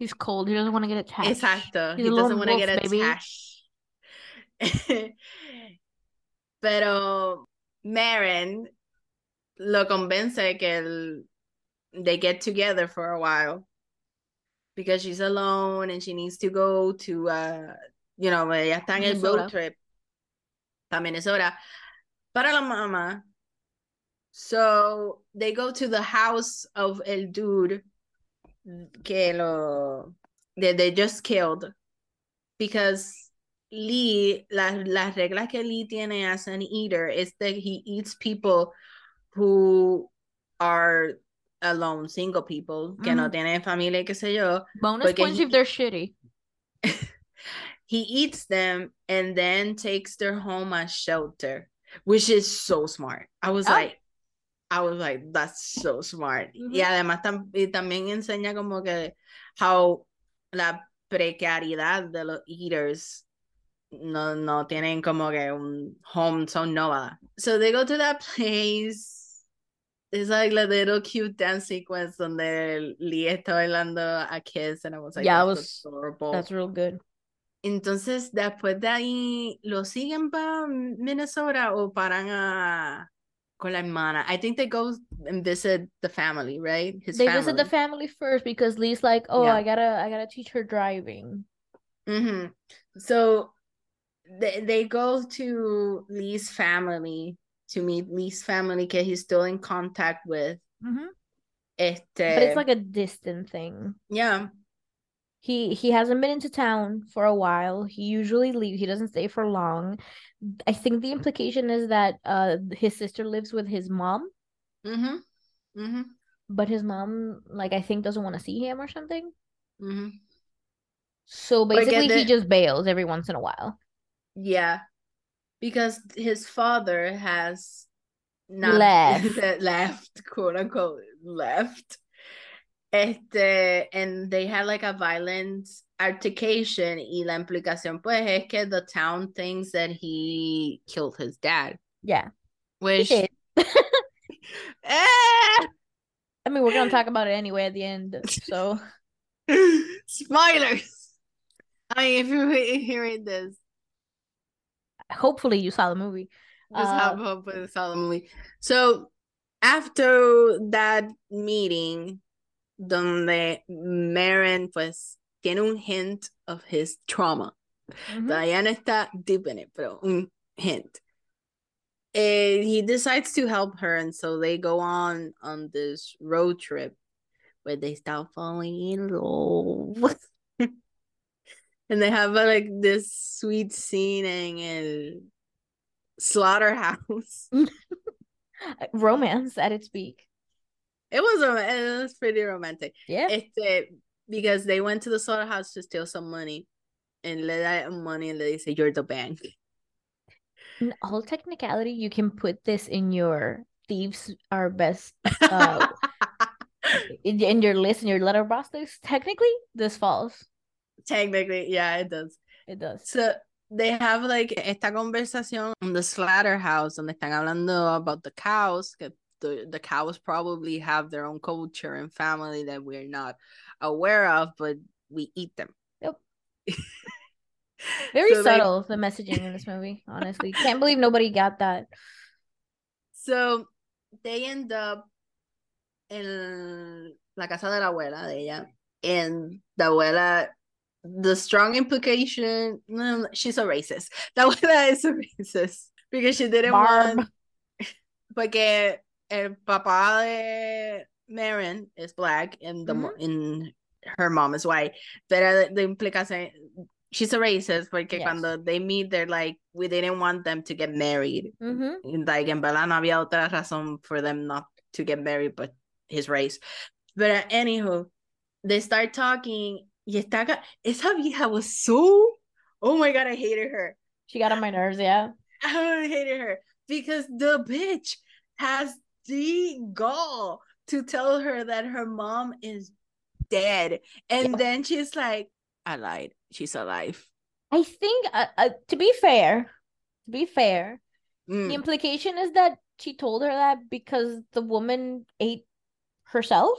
He's cold. He doesn't want to get attached. Exacto. He's he doesn't want to get attached. Pero Maren lo convence que el- they get together for a while because she's alone and she needs to go to uh you know, ella está en el road trip a Minnesota para la mamá. So they go to the house of el dude que lo that they just killed because Lee las las reglas que Lee tiene as an eater is that he eats people who are alone single people que no mm-hmm. Ujú. tienen familia qué sé yo Bonus points he- if they're shitty. he eats them and then takes their home as shelter which is so smart I was Oh. like I was like that's so smart y Ujú. además tam- y también enseña como que how la precariedad de los eaters no no tienen como que un home son nómadas so they go to that place it's like a little cute dance sequence donde Lee está bailando a kiss and I was like Yeah, that's was- adorable That's real good. entonces, después de ahí, ¿lo siguen para Minnesota o paran a con la hermana? I think they go and visit the family, right? His they family. visit the family first because Lee's like, oh, Yeah. I gotta, I gotta teach her driving. hmm So they they go to Lee's family to meet Lee's family because he's still in contact with. Mhm. Este, But it's like a distant thing. yeah. He he hasn't been into town for a while. He usually leaves. He doesn't stay for long. I think the implication is that uh his sister lives with his mom, Mm-hmm. Mm-hmm. but his mom like I think doesn't want to see him or something. Mm-hmm. So basically he just bails every once in a while. Yeah. Because his father has not Left. left, quote unquote, left. Este, and they had like a violent altercation y la implicación pues es que the town thinks that he killed his dad. Yeah. Which. Eh! I mean, we're gonna talk about it anyway at the end. So spoilers. I mean if you're hearing this, hopefully you saw the movie. Just Uh, have hope for the solemnly. So after that meeting, donde Maren pues tiene un hint of his trauma. Mhm. Todavía no está deep in it, pero un hint. And he decides to help her, and so they go on on this road trip where they start falling in love. and they have uh, like this sweet scene in a slaughterhouse. Romance at its peak. It was it was pretty romantic. Yeah. Este, because they went to the slaughterhouse to steal some money, and le da money and le dice you're the bank. In all technicality, you can put this in your thieves are best uh in, in your list in your Letterboxd list. Technically, this falls. Technically, yeah, it does. It does. So they have like esta conversación on the slaughterhouse donde están hablando about the cows. Que the, the cows probably have their own culture and family that we're not aware of, but we eat them. Yep. Very So they- subtle the messaging in this movie. Honestly, can't believe nobody got that. So they end up in la casa de la abuela de ella. And the abuela, the strong implication, mm, she's a racist. The abuela is a racist because she didn't Barb. want, porque el papá de Maren is black and the mo- and her mom is white. Pero the, implicación, she's a racist porque Yes. cuando they meet, they're like, we didn't want them to get married. Mm-hmm. like en verdad no había otra razón for them not to get married but his race but uh, anywho they start talking y está ca- esa vieja was so oh my god I hated her She got on my nerves. Yeah. I hated her because the bitch has the gall to tell her that her mom is dead and Yeah. then she's like I lied she's alive I think, uh, uh, to be fair, to be fair, the Mm, implication is that she told her that because the woman ate herself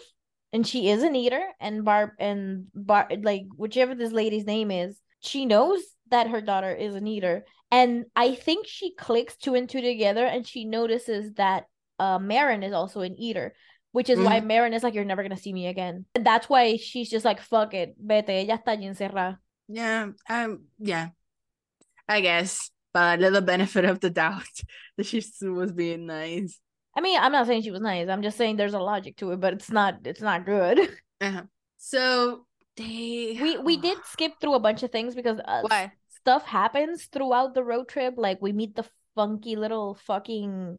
and she is an eater and Barb and Bar like whichever this lady's name is, she knows that her daughter is an eater. And I think she clicks two and two together and she notices that uh Maren is also an eater. Which is why Maren is like, You're never gonna see me again. And that's why she's just like, fuck it, vete, ella está allí encerrada. Yeah, um, yeah. I guess, but a little benefit of the doubt that she was being nice. I mean, I'm not saying she was nice. I'm just saying there's a logic to it, but it's not it's not good. Uh-huh. So they we we did skip through a bunch of things because uh, Why? stuff happens throughout the road trip. Like we meet the funky little fucking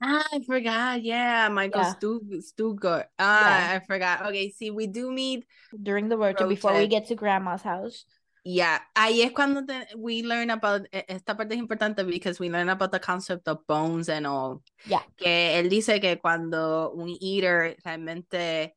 Ah, I forgot. Yeah, Michael Yeah. Stu Stuhlbarg. Ah, I forgot. Okay, see, we do meet. during the road trip before we get to grandma's house. Yeah, ahí es cuando te- we learn about esta parte es importante because we learn about the concept of bones and all. Yeah. Que él dice que cuando un eater realmente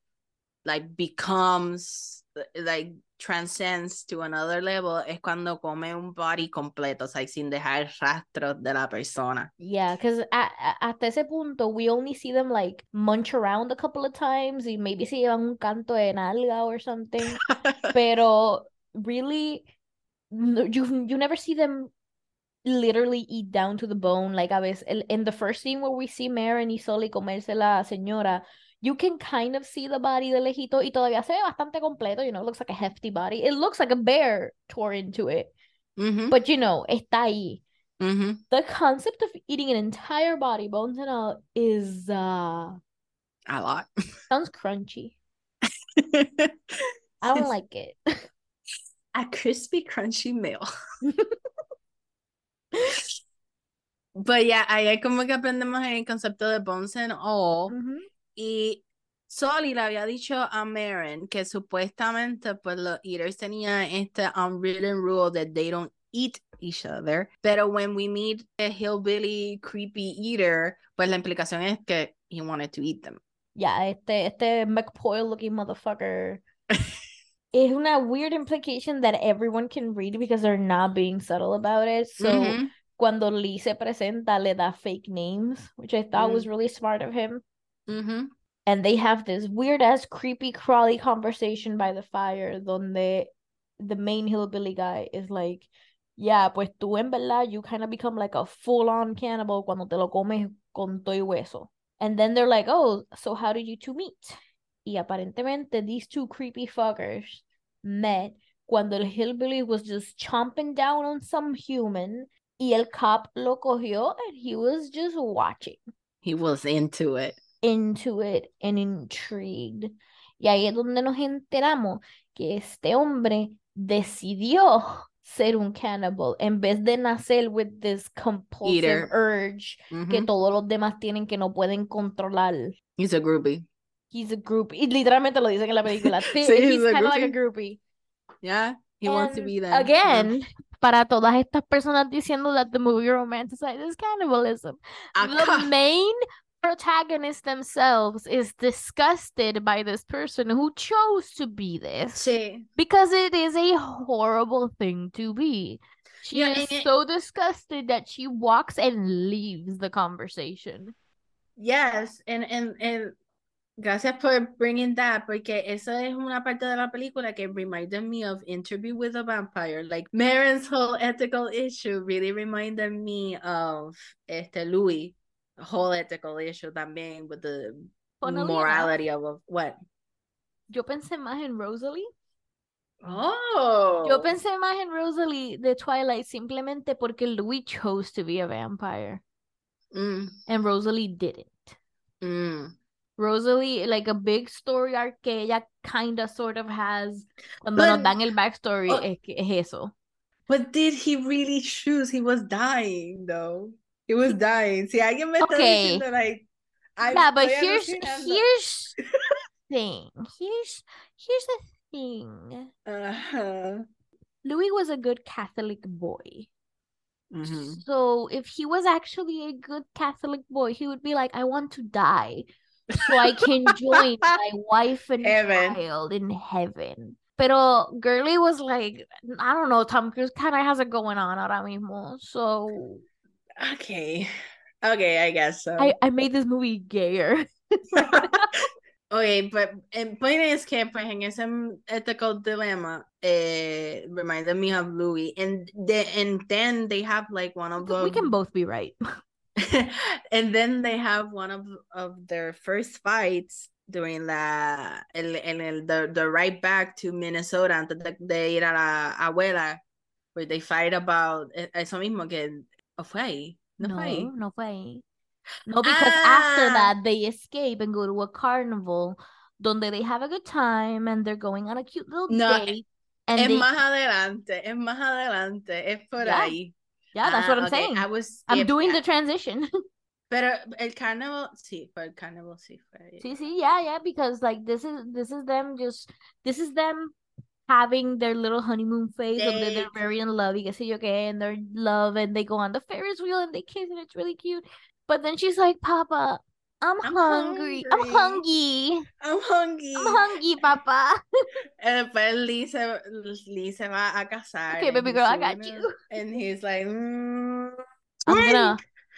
like becomes like transcends to another level es cuando come un body completo, o sea, sin dejar rastros de la persona. Yeah, because at, hasta ese punto we only see them like munch around a couple of times y maybe se llevan un canto de nalga or something. Pero really, you you never see them literally eat down to the bone. Like a veces, in the first scene where we see Maren y Sully comerse la señora, you can kind of see the body de lejito y todavía se ve bastante completo. You know, it looks like a hefty body. It looks like a bear tore into it, Mhm, but you know, está ahí. mhm. The concept of eating an entire body, bones and all, is uh A lot. sounds crunchy. I don't like it. A crispy, crunchy meal. But yeah, ahí hay como que aprendemos el concepto de bones and all. Ujú. Y Sully le había dicho a Maren que supuestamente pues los eaters tenían este unwritten rule that they don't eat each other. Pero when we meet a hillbilly creepy eater, pues la implicación es que he wanted to eat them. Ya, este, este McPoyle looking motherfucker. Es una weird implication that everyone can read because they're not being subtle about it. So Ujú. cuando Lee se presenta, le da fake names, which I thought was Mm. really smart of him. Ujú. And they have this weird ass creepy crawly conversation by the fire donde the main hillbilly guy is like, yeah, pues tú en verdad you kind of become like a full on cannibal cuando te lo comes con todo y hueso. And then they're like, oh, so how did you two meet? Y aparentemente these two creepy fuckers met cuando el hillbilly was just chomping down on some human y el cop lo cogió and he was just watching He was into it. Into it and intrigued. Y ahí es donde nos enteramos que este hombre decidió ser un cannibal en vez de nacer with this compulsive Eater. urge que Ujú. todos los demás tienen que no pueden controlar. He's a groupie. He's a groupie. Y literalmente lo dicen en la película. Sí, he's he's a kind of like a groupie. Yeah, he wants to And be that. Again, para todas estas personas diciendo that the movie romanticizes cannibalism. the Acá. main protagonist themselves is disgusted by this person who chose to be this Sí. because it is a horrible thing to be. She Yeah, is it- so disgusted that she walks and leaves the conversation. Yes, and, and, and gracias por bringing that, porque esa es una parte de la película que reminded me of Interview with a Vampire. Like, Maren's whole ethical issue really reminded me of este Louis' whole ethical issue también with the Funnily morality of, of what? Yo pensé más en Rosalie. Oh, Yo pensé más en Rosalie de Twilight simplemente porque Louis chose to be a vampire Mm, and Rosalie didn't. mm. Rosalie, like a big story arc que ella kinda sort of has. Cuando nos But- dan el backstory, oh. es, es eso. But did he really choose? He was dying, though. He was dying. Si alguien me está Okay. diciendo, like, I yeah, but here's alucinando. here's thing. Here's here's the thing. Uh-huh. Louis was a good Catholic boy. Mhm. So if he was actually a good Catholic boy, he would be like, I want to die so I can join my wife and Heaven. child in heaven. Pero Gurley was like, I don't know, Tom Cruise kind of has it going on ahora mismo. So Okay. Okay, I guess so. I, I made this movie gayer. okay, but el point is que pues en ese ethical dilemma eh reminded me of Louis and the, and then they have like one of the we can both be right. and then they have one of of their first fights during la el, el, el- the, the ride back to Minnesota antes de, de ir a la abuela where they fight about eso mismo que ahí no, fue ahí no fue ahí. No, because after Ah. that they escape and go to a carnival donde they have a good time and they're going on a cute little No, date. And es they, más adelante es más adelante es por Yeah. ahí yeah, that's Ah, what I'm okay, saying. I was I'm yeah, doing the ah, transition. pero el carnival, sí fue el carnival, sí fue ahí. See, see, yeah, yeah, because like this is this is them just this is them having their little honeymoon phase and they're, they're very in love, you qué sé okay, and they're in love and they go on the Ferris wheel and they kiss and it's really cute. But then she's like, Papa, I'm, I'm hungry. I'm hungry. hungry. I'm hungry I'm hungry, Papa. And después Lee se, Lee se va a casar. Okay, baby girl, I got it, you. And he's like, mm, I'm gonna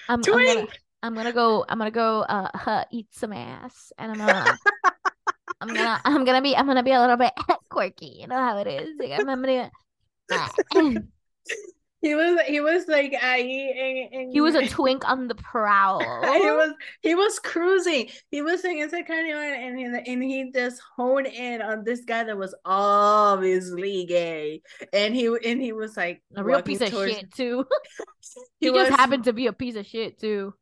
I'm, I'm gonna. I'm gonna go I'm gonna go uh huh, eat some ass and I'm gonna I'm gonna I'm gonna be I'm gonna be a little bit quirky, you know how it is. Like, I'm, I'm gonna ah. He was he was like uh, en, en- He was a twink on the prowl. he was he was cruising. He was in ese carnival and he, and he just honed in on this guy that was obviously gay. And he and he was like a real piece of towards- shit too. He, he just happened to be a piece of shit too.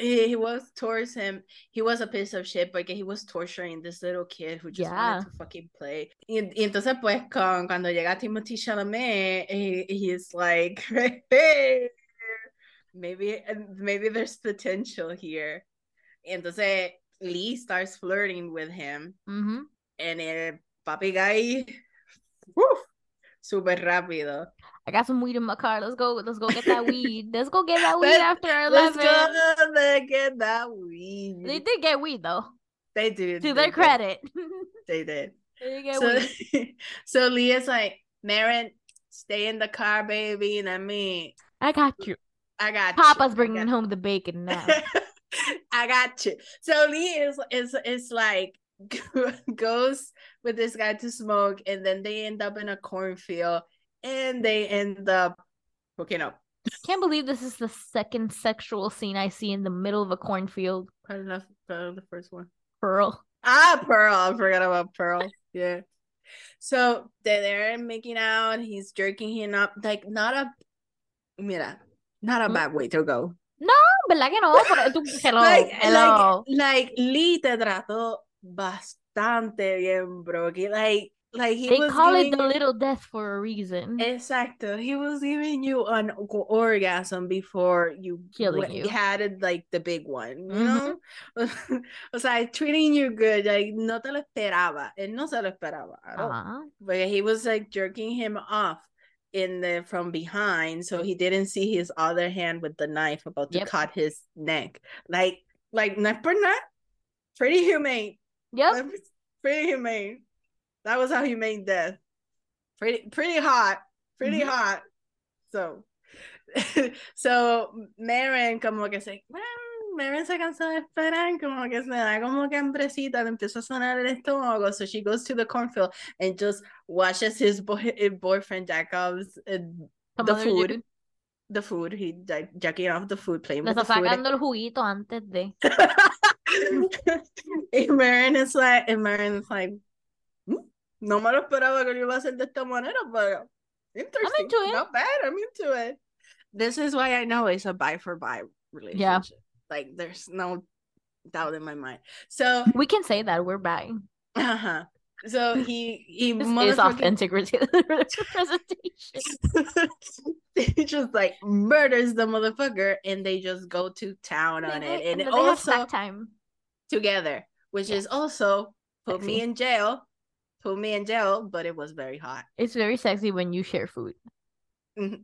He, he was towards him. He was a piece of shit porque he was torturing this little kid who just Yeah. wanted to fucking play. Y, y entonces, pues, con, cuando llega Timothée Chalamet, he, he's like, hey, maybe, maybe there's potential here. Y entonces, Lee starts flirting with him. Mm-hmm. Ujú. En el papi guy, uf, súper rápido. I got some weed in my car. Let's go. Let's go get that weed. Let's go get that weed after Let's go get that weed. They did get weed though. They did. To they their did, credit. They did. they So, weed. so Leah's like, Maren, stay in the car, baby. And I mean, I got you. I got you. Papa's I bringing got- home the bacon now. I got you. So Leah is is is like goes with this guy to smoke, and then they end up in a cornfield, and they end up hooking up. Can't believe this is the second sexual scene I see in the middle of a cornfield. Of the, part the first one. Pearl. Ah, Pearl. I forgot about Pearl. Yeah. So they're there making out. He's jerking him up. Like, not a, mira, not a Mm. bad way to go. ¿Verdad que no? Tú- hello, like, hello. like, like, Lee te trató bastante bien, bro. Que, Like, like he they was call it the you- little death for a reason. Exacto. He was giving you an orgasm before you Killing w- you. had it, like the big one, you Mhm. know? o sea, treating you good, like no te lo esperaba. Él no se lo esperaba at. Uh-huh. But he was like jerking him off in the from behind, so he didn't see his other hand with the knife about to Yep. cut his neck. Like, like not for not pretty humane. Yep. Pretty humane. That was how humane death. Pretty pretty hot. Pretty Mhm. hot. So so Maren como que se "Well, Maren se cansó de esperar, como que se da como que hambrecita, le empieza a sonar el estómago, so she goes to the cornfield and just watches his boy his boyfriend Jacob's uh, the food, dude. the food, he like jacking off the food, playing Le with the está food. sacando el juguito antes de. y Maren is like, and Maren is like, "Mm, no me lo esperaba que lo iba a hacer de esta manera, pero interesting. into it. Not bad. I'm into it. This is why I know it's a buy for buy relationship. Yeah. Like there's no doubt in my mind. So, We can say that we're buying. uh-huh. So he he This is motherfucking- authentic representation. he just like murders the motherfucker and they just go to town on it and then they have also time. together, which is also put me in jail, put me in jail, but it was very hot. It's very sexy when you share food. Mhm.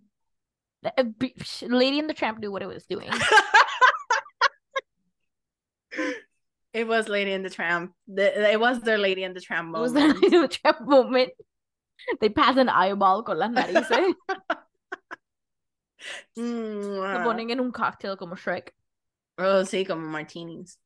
Uh, Lady in the Tramp knew what it was doing. it was Lady in the Tramp. It was their Lady in the Tramp It was moment. the Lady in the Tramp moment. They pass an eyeball con las narices. Lo Mwah. ponen en un cocktail como Shrek. Oh, sí, como martinis.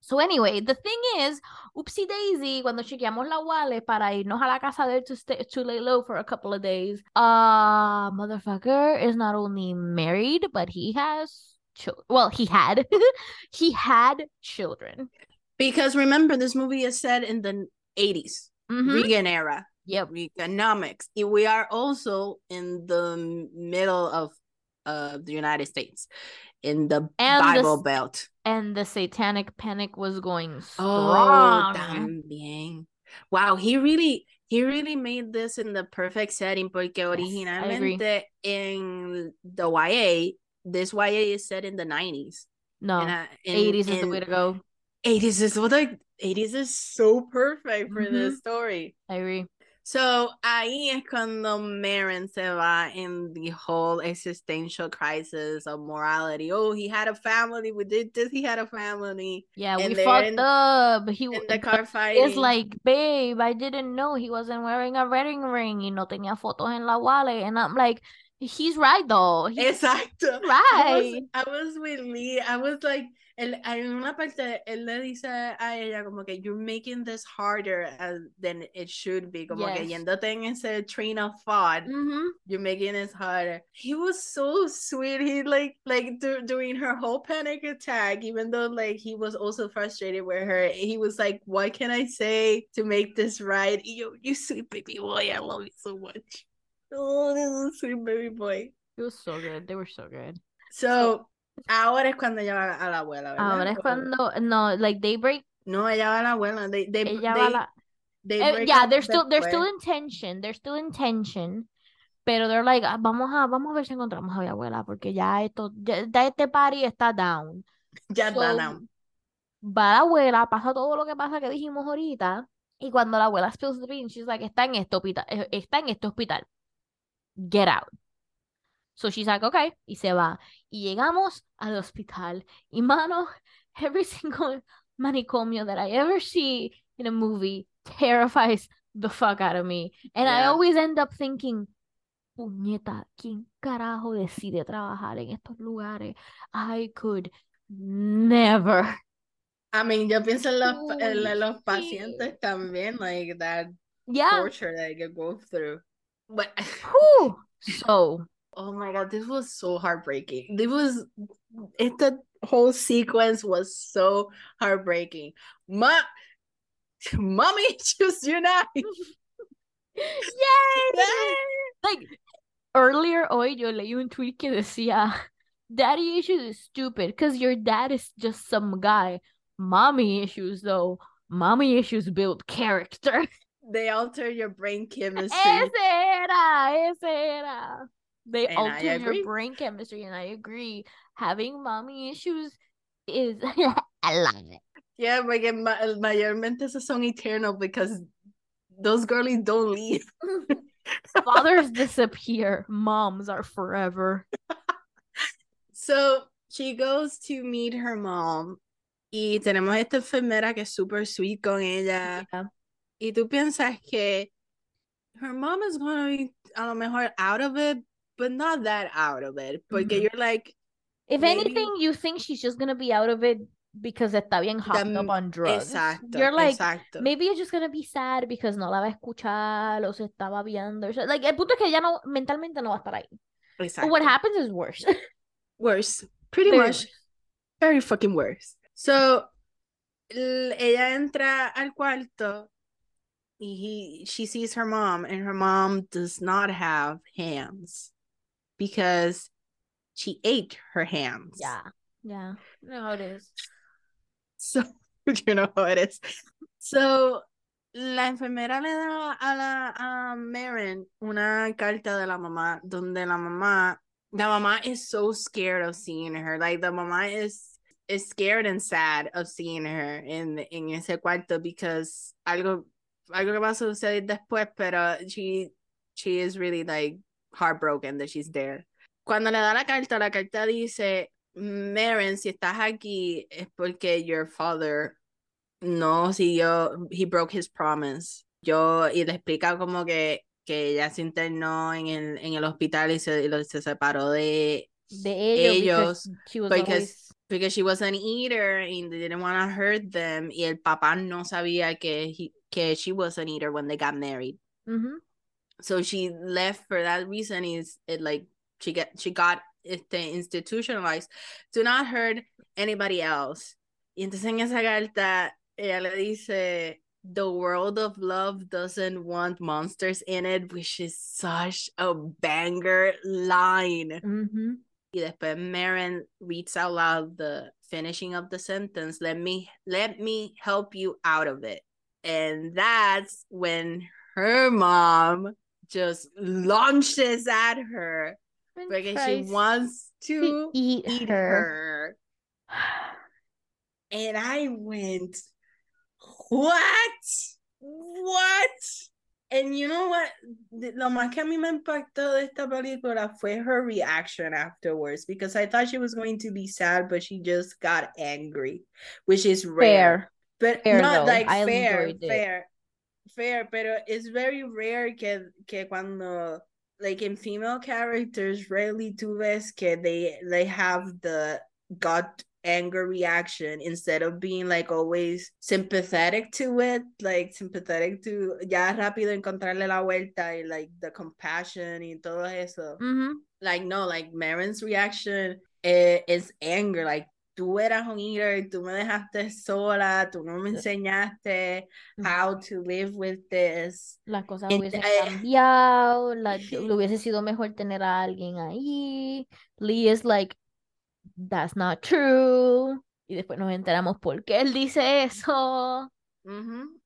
So anyway, the thing is, oopsie daisy, cuando chequeamos la Wale para irnos a la casa de él to, stay, to lay low for a couple of days, uh, motherfucker is not only married, but he has children. Well, he had. he had children. Because remember, this movie is set in the 80s, Mhm. Reagan era, Yep. Reaganomics. And We are also in the middle of uh, the United States, in the And Bible s- Belt. And the satanic panic was going strong. Oh, strong. también. Wow, he really, he really made this in the perfect setting porque originalmente in the YA, this YA is set in the 90s. no, And, uh, in- 80s is the way to go. 80s is what the 80s is so perfect for Mhm. this story. I agree. So ahí es cuando Maren se va in the whole existential crisis of morality. Oh, he had a family. We did this. He had a family. Yeah, And we fucked in- up. He In the car fighting. It's like, babe, I didn't know he wasn't wearing a wedding ring y no tenía fotos en la wallet. And I'm like, he's right though. He's Exacto. I right. was, I was with Lee. I was like, él, en una parte, él le dice a ella como que you're making this harder as, than it should be. Como que Yes. yéndote en ese train of thought. Mhm. You're making it harder. He was so sweet. He like like dur- during her whole panic attack, even though like he was also frustrated with her. He was like, "What can I say to make this right?" You, you sweet baby boy, I love you so much. Oh, this is a sweet baby boy. It was so good. They were so good. So Ahora es cuando ella va a la abuela, ¿verdad? Ahora es cuando, no, like they break, No, ella va a la abuela. They, they, ella they, va a la, they eh, yeah, they're still, they're still in tension, they're still in tension, pero they're like, "Ah, vamos a, vamos a ver si encontramos a mi abuela, porque ya esto, ya, ya este party está down. Ya está, So, now. va la abuela, pasa todo lo que pasa que dijimos ahorita, y cuando la abuela spills the beans, she's like, está en este hospital, eh, está en este hospital, get out. So she's like, okay, y se va. Y llegamos al hospital, y mano, every single manicomio that I ever see in a movie terrifies the fuck out of me. And I Yeah. always end up thinking, puñeta, ¿quién carajo decide trabajar en estos lugares? I could never. I mean, yo pienso en los, en Holy los pacientes también, like that Yeah. torture that you go through. But Whew. So, oh my god, this was so heartbreaking. This was it the whole sequence was so heartbreaking. Ma mommy choose unite. yay! Like, earlier hoy yo leí un tweet que decía, Daddy issues is stupid because your dad is just some guy. Mommy issues, though, mommy issues build character. They alter your brain chemistry. Ese era, ese era. They And alter your brain chemistry, and I agree. Having mommy issues is I love it. Yeah, my mayormente esos son eternal because those girlies don't leave. Fathers disappear, moms are forever. So she goes to meet her mom y tenemos esta enfermera que es super sweet con ella Yeah. y tú piensas que her mom is gonna be a lo mejor out of it, but not that out of it, porque Mhm. you're like If Maybe- anything, you think she's just gonna be out of it because está bien hopped the- up on drugs. exacto, You're like, exacto. maybe it's just gonna be sad because no la va a escuchar o se estaba viendo. Like, el punto es que ella no, mentalmente no va a estar ahí. But what happens is worse. Worse, pretty Very much worse. very fucking worse. So ella entra al cuarto he, she sees her mom and her mom does not have hands because she ate her hands. Yeah. Yeah. You know how it is. So you know how it is. So la enfermera le da a la a Maren una carta de la mamá donde la mamá la mamá is so scared of seeing her. Like the mamá is is scared and sad of seeing her in in ese cuarto because algo algo que va a suceder después, pero she she is really like heartbroken that she's there. Cuando le da la carta, la carta dice Maren, si estás aquí es porque your father no siguió, he broke his promise. Yo, y le explica como que, que ella se internó en el, en el hospital y se, y se separó de De ellos, ellos, because she was because always because she was an eater and they didn't want to hurt them y el papá no sabía que he, que she was an eater when they got married. Ujú. So she left for that reason is it like she get she got este institutionalized do not hurt anybody else. Y entonces en esa carta ella le dice the world of love doesn't want monsters in it, which is such a banger line. Ujú. Y después Maren reads out loud the finishing of the sentence. Let me let me help you out of it. And that's when her mom just launches at her And because she wants to to eat, eat her. her. And I went, What? What? And you know what? Lo más que a mí me impactó de esta película fue her reaction afterwards because I thought she was going to be sad, but she just got angry, which is rare. Fair. But Fair, not though. like I fair, fair, fair. Pero it's very rare que, que cuando, like in female characters, rarely tú ves que they they have the gut anger reaction instead of being like always sympathetic to it, like sympathetic to ya rápido encontrarle la vuelta y like the compassion y todo eso. Ujú. Like no, like Maren's reaction eh, is anger, like tú eras un eater, tú me dejaste sola, tú no me enseñaste how to live with this. Las cosas hubiesen eh, cambiado, la, le hubiese sido mejor tener a alguien ahí. Lee is like, that's not true. Y después nos enteramos por qué él dice eso. Ujú.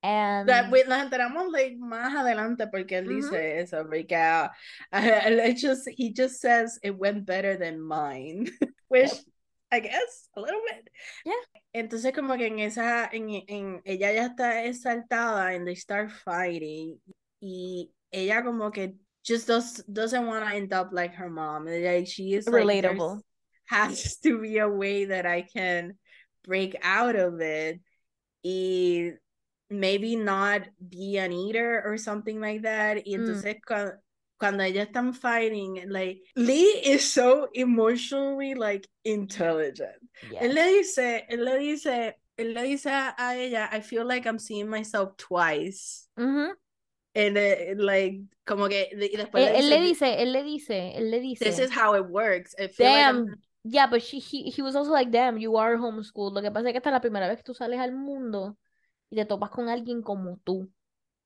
And That we- nos enteramos like, más adelante porque él dice eso, porque ah, it just, he just says it went better than mine, which I guess a little bit. Yeah. Entonces como que en esa, en, en, ella ya está exaltada and they start fighting y ella como que just does, doesn't want to end up like her mom. Like she is like, relatable. has to be a way that I can break out of it. Y maybe not be an eater or something like that. Y Mm. entonces cua- cuando ellas están fighting, like Lee is so emotionally like intelligent. Él Yes. le dice, él le dice, él le dice a ella, I feel like I'm seeing myself twice. Ujú. And eh, like, como que, y después Él, él le dice, él le dice, él le dice. this is how it works. I feel like Damn, yeah, but she, he, he was also like, damn, you are homeschooled. Lo que pasa es que esta es la primera vez que tú sales al mundo y te topas con alguien como tú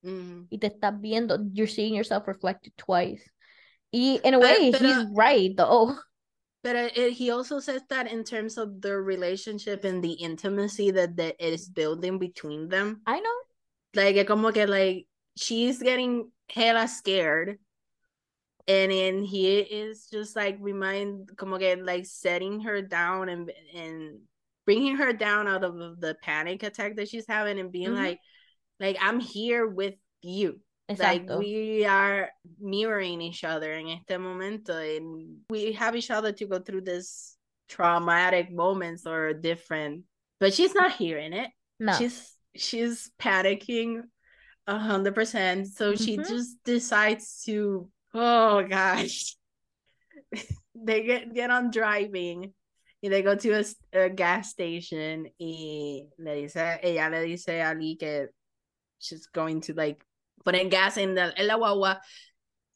Mhm. y te estás viendo, you're seeing yourself reflected twice. Y in a way, he's right, though. But it, it- he also says that in terms of the relationship and the intimacy that that is building between them, I know. like como que like she's getting hella scared, and then he is just like remind como que like setting her down and and bringing her down out of the panic attack that she's having and being Mhm. like like I'm here with you. Like we are mirroring each other in este momento, and we have each other to go through this traumatic moments or different. But she's not hearing it. No. She's she's panicking a hundred percent. So she Mhm. just decides to. Oh gosh, they get get on driving. And they go to a, a gas station y le dice, ella le dice a Lee que she's going to like poner gas en the en la guagua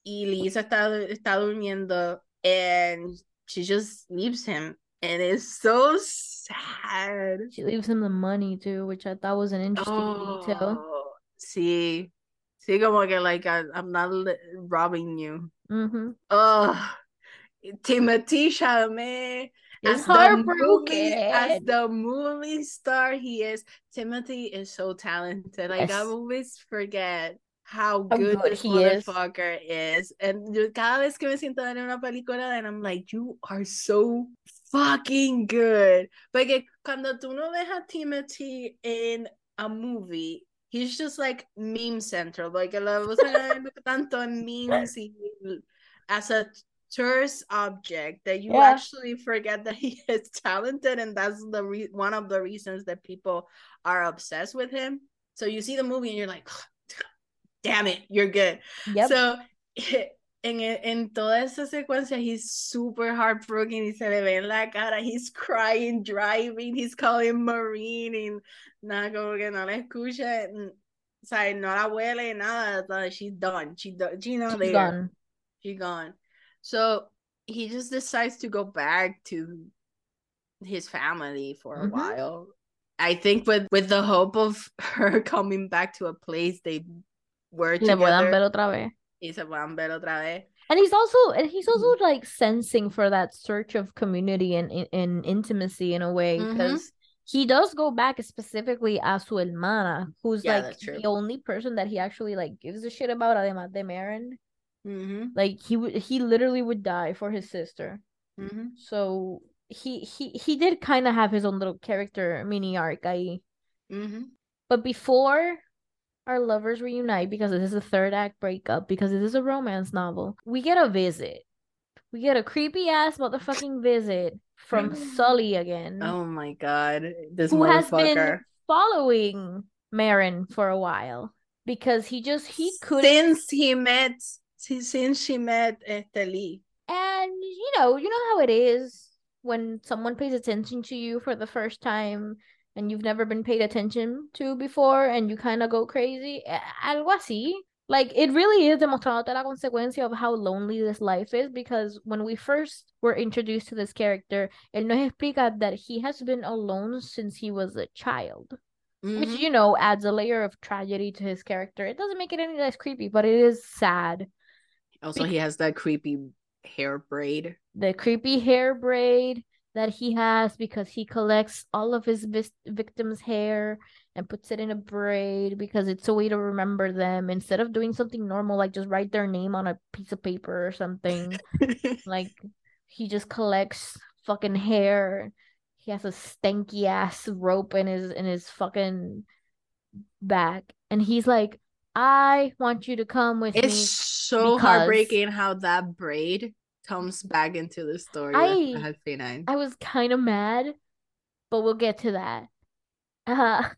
y Lisa está, está durmiendo and she just leaves him and it's so sad. She leaves him the money too, which I thought was an interesting detail. See, sí, como que like I, I'm not li- robbing you. hmm Oh, Timothée Chalamet As the movie as the movie star he is. Timothée is so talented. Like I always forget how good good this he is. motherfucker is. And yo cada vez que me siento en una película, and I'm like, you are so fucking good. Porque cuando tú no ves a Timothée in a movie, he's just like meme central. Like lo tanto en memes y as a tourist object that you Yeah. actually forget that he is talented and that's the re- one of the reasons that people are obsessed with him so you see the movie and you're like damn it you're good Yep. so en, en toda esa secuencia he's super heartbroken y se le ve en la cara he's crying driving he's calling Maren and nada como que no la escucha mm, o sea no la huele nada she's done she done she She's there gone. she gone. So he just decides to go back to his family for a Mhm. while. I think with with the hope of her coming back to a place they were Le puedan together ver otra vez. y se puedan ver otra vez. And he's also and he's also Mm-hmm. like sensing for that search of community and, and, and intimacy in a way because he does go back specifically a su hermana, who's Yeah, like the only person that he actually like gives a shit about, además de Maren. Mm-hmm. Like he would he literally would die for his sister. Mm-hmm. So he he he did kind of have his own little character mini arc ahí. Mm-hmm. But before our lovers reunite, because this is a third act breakup, because this is a romance novel, we get a visit. We get a creepy ass motherfucking visit from Sully again, Oh my god, this who has motherfucker. been following Maren for a while because he just he couldn't since he met since she met este Lee. And you know, you know how it is when someone pays attention to you for the first time and you've never been paid attention to before and you kind of go crazy. Algo así. Like it really is demostrándote la consecuencia of how lonely this life is because when we first were introduced to this character, él nos explica that he has been alone since he was a child, which Mhm. you know adds a layer of tragedy to his character. It doesn't make it any less creepy, but it is sad. Also, he has that creepy hair braid. the creepy hair braid, that he has because he collects all of his vis- victims' hair and puts it in a braid because it's a way to remember them instead of doing something normal like just write their name on a piece of paper or something. like he just collects fucking hair. He has a stanky ass rope in his in his fucking back, and he's like, "I want you to come with it's me." So because- heartbreaking how that braid comes back into the story I- with 9 I was kind of mad, but we'll get to that. Uh,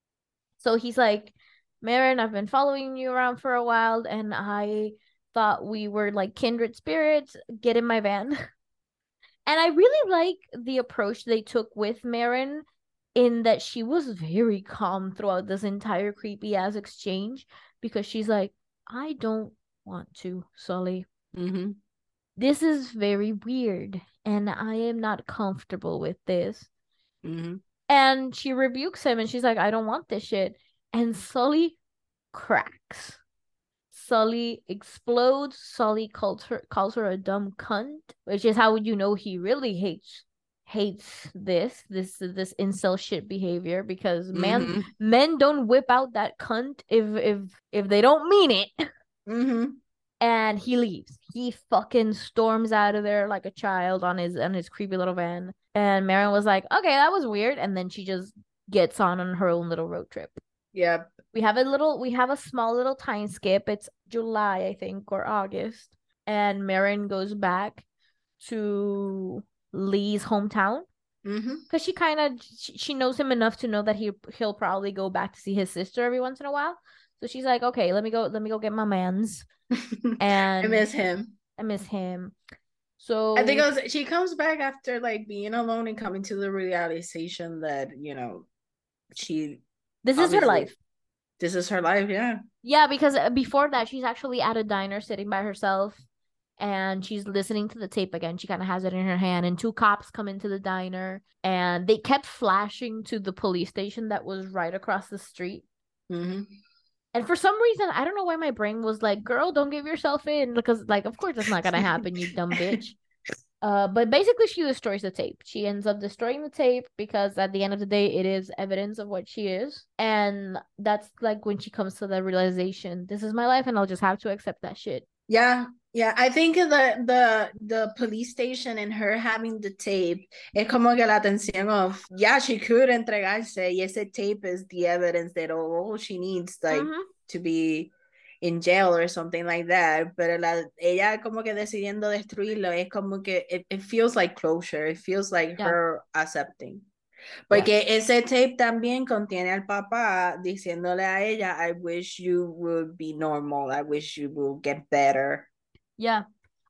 so he's like, Maren, I've been following you around for a while, and I thought we were like kindred spirits. Get in my van. And I really like the approach they took with Maren in that she was very calm throughout this entire creepy ass exchange because she's like, I don't want to, Sully. Mm-hmm. This is very weird, and I am not comfortable with this. Mm-hmm. And she rebukes him and she's like, I don't want this shit. And Sully cracks. Sully explodes. Sully calls her calls her a dumb cunt, which is how you know he really hates hates this this this incel shit behavior because man Mm-hmm. men don't whip out that cunt if if if they don't mean it. Mm-hmm. and he leaves. He fucking storms out of there like a child on his on his creepy little van. And Maren was like, "Okay, that was weird," and then she just gets on on her own little road trip. Yep. We have a little, we have a small little time skip. It's July, I think, or August, and Maren goes back to Lee's hometown Mm-hmm. because she kind of she, she knows him enough to know that he he'll probably go back to see his sister every once in a while. So she's like, "Okay, let me go, let me go get my man's." And I miss him. I miss him. So I think it was, she comes back after like being alone and coming to the realization that you know she this is her life. this is her life. Yeah. Yeah, because uh, before that, she's actually at a diner sitting by herself, and she's listening to the tape again. She kind of has it in her hand, and two cops come into the diner, and they kept flashing to the police station that was right across the street. Mm-hmm. And for some reason, I don't know why my brain was like, "Girl, don't give yourself in," because like, of course, that's not gonna happen, you dumb bitch. Uh, but basically, she destroys the tape. She ends up destroying the tape because at the end of the day, it is evidence of what she is, and that's like when she comes to the realization: this is my life, and I'll just have to accept that shit. Yeah, yeah. I think the the the police station and her having the tape es como que la atención of yeah, she could entregarse y ese tape is the evidence that all she needs like Mhm. to be in jail or something like that. Pero la ella como que decidiendo destruirlo es como que it, it feels like closure. It feels like Yeah. her accepting. Porque ese tape también contiene al papá diciéndole a ella, I wish you would be normal. I wish you would get better. Yeah,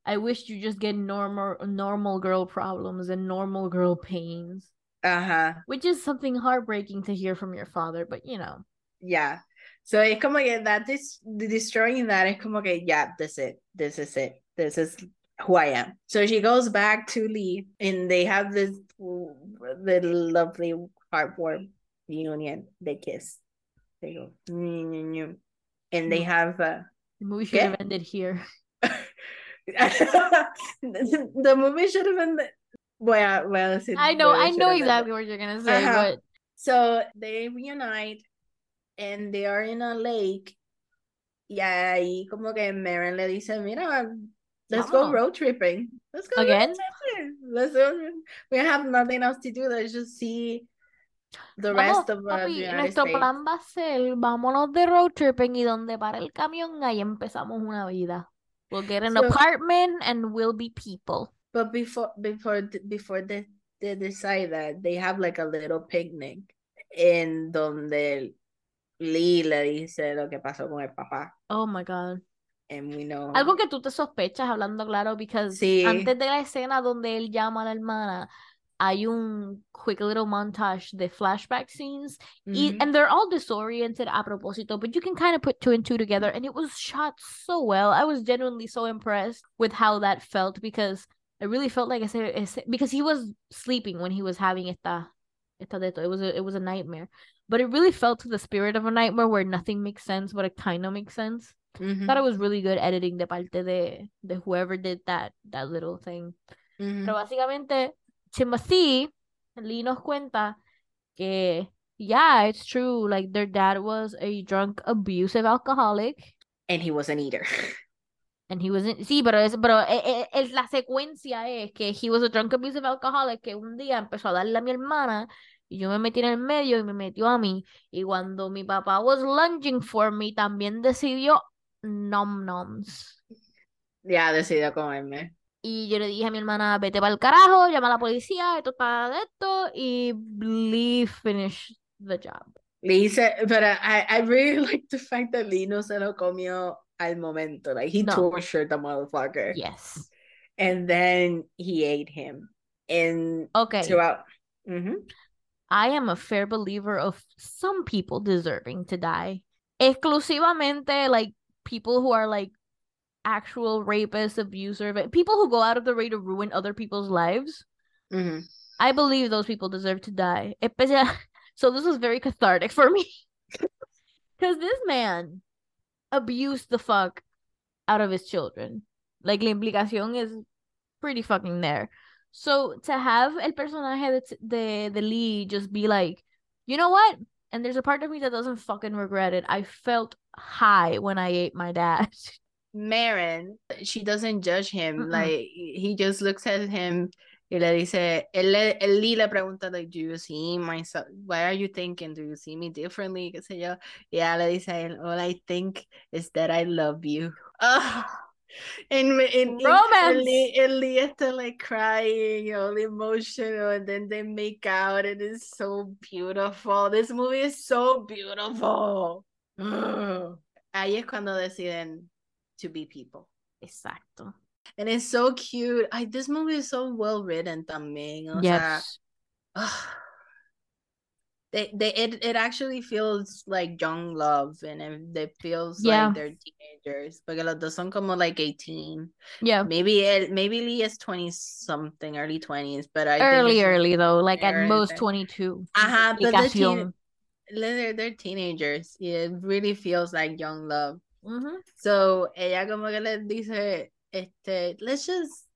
I wish you just get normal normal girl problems and normal girl pains, Ajá, which is something heartbreaking to hear from your father. But you know, yeah. So es como que that is destroying that es como que yeah, this it. This is it. This is who I am. So she goes back to Lee and they have this little lovely heartwarm union. They kiss. They go and they Mm. have uh the movie should have ended here. the, movie should have been the, voy a, voy a decir I know, I know exactly what you're gonna say, Uh-huh. but So they reunite and they are in a lake. Y ahí como que Marin le dice, mira, let's go Vámonos. road tripping. Let's go Again? Let's go. We have nothing else to do. Let's just see the Vamos, rest of uh, the papi, nuestro States. plan va a ser, vámonos de road tripping y donde para el camión, ahí empezamos una vida. We'll get an So- apartment and we'll be people. But before before before they, they decide that they have like a little picnic en donde Lee le dice lo que pasó con el papá. Oh my God. And we know Algo que tú te sospechas hablando claro, because Sí. antes de la escena donde él llama a la hermana, hay un quick little montage de flashback scenes, y, Mhm. and they're all disoriented a propósito, but you can kind of put two and two together, and it was shot so well. I was genuinely so impressed with how that felt because I really felt like i said because he was sleeping when he was having esta, esta de esto. It was a, it was a nightmare, but it really felt to the spirit of a nightmare where nothing makes sense, but it kind of makes sense. Mhm. thought it was really good editing de parte de, de whoever did that, that little thing. Mhm. Pero básicamente Timothy, Lee nos cuenta que, yeah, it's true. Like their dad was a drunk, abusive alcoholic. And he was an eater. And he wasn't, sí, pero, es, pero eh, eh, es, la secuencia es que he was a drunk, abusive alcoholic que un día empezó a darle a mi hermana y yo me metí en el medio y me metió a mí. Y cuando mi papá was lunging for me, también decidió nom noms. Ya, decidió comerme. Y yo le dije a mi hermana, vete para el carajo, llama a la policía, esto está de esto, y Lee finished the job. Lee said, but I, I really like the fact that Lee no se lo comió al momento. Like he no. tortured the motherfucker. Yes. And then he ate him. And okay. throughout. Mm-hmm. I am a fair believer of some people deserving to die. Exclusivamente like people who are like actual rapists, abuser, people who go out of the way to ruin other people's lives. Mm-hmm. I believe those people deserve to die. So this was very cathartic for me. Because this man abused the fuck out of his children. Like, la implicación is pretty fucking there. So to have el personaje de, de, de Lee just be like, you know what? And there's a part of me that doesn't fucking regret it. I felt high when I ate my dad. Maren, she doesn't judge him. Mm-mm. Like he just looks at him y le dice, él, él Lee le pregunta, like, do you see myself? Why are you thinking? Do you see me differently? Qué sé yo. Y ella le dice él, all I think is that I love you. Oh. In, in, romance, in, Lee, still like crying, all emotional, and then they make out, and it's so beautiful. This movie is so beautiful. Ahí es cuando deciden to be people. Exacto. And it's so cute. I, this movie is so well written también. O yes. Sea, they, they it, it actually feels like young love and it, it feels yeah. like they're teenagers. Porque los dos son como like 18. Yeah. Maybe it maybe Lee is 20 something, early 20s, but I early, early though, like at most 22. Uh-huh, but they're, teen- they're, they're teenagers. It really feels like young love. So ella como que le dice, este, let's just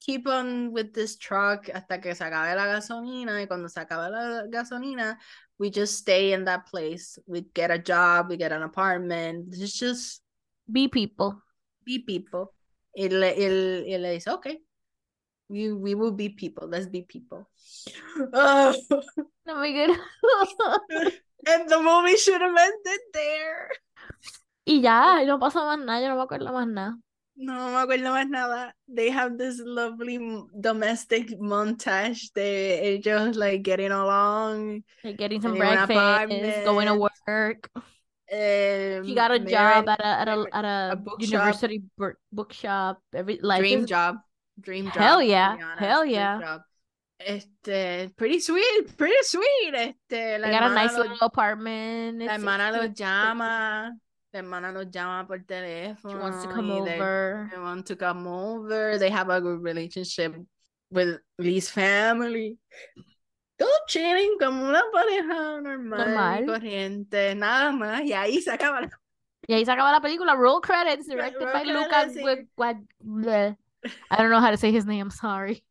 keep on with this truck hasta que se acabe la gasolina y cuando se acabe la gasolina we just stay in that place. We get a job we get an apartment. It's just be people. be people. Y le, y, y le dice okay. We, we will be people. Let's be people. Oh. no my God. and the movie should have ended there y ya no pasa más nada yo no me acuerdo más nada No me acuerdo más nada. They have this lovely domestic montage de ellos like getting along. Like getting some breakfast, going to work. Um, she got a job at a at a at a, a university shop. bookshop. Every like dream job, dream job. Hell yeah, hell yeah. Este, pretty sweet, pretty sweet. Este, la they got a nice little apartment. La hermana lo llama. La hermana los llama por teléfono. She wants to come over. They, they want to come over. They have a good relationship with Lee's family. Todo chilling como una pareja normal, normal. corriente, nada más. Y ahí se acaba la... Y ahí se acaba la película. Roll credits, directed Roll by credits, Luca. Sí. I don't know how to say his name. Sorry.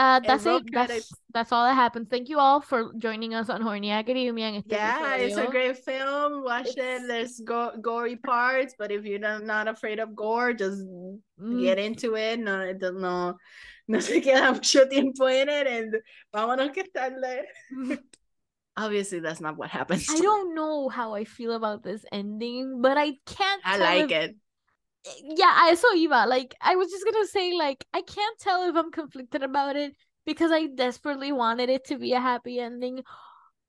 Uh, that's it. That's, that's all that happens. Thank you all for joining us on Horny Academia. Yeah, it's a great film. Watch it's... it. There's go- gory parts, but if you're not, not afraid of gore, just mm. get into it. No, no, no se queda mucho tiempo en it, and vámonos que tarde. Obviously, that's not what happens. I don't know how I feel about this ending, but I can't. I like if... it yeah, I saw Eva. Like, I was just gonna say, like, I can't tell if I'm conflicted about it because I desperately wanted it to be a happy ending.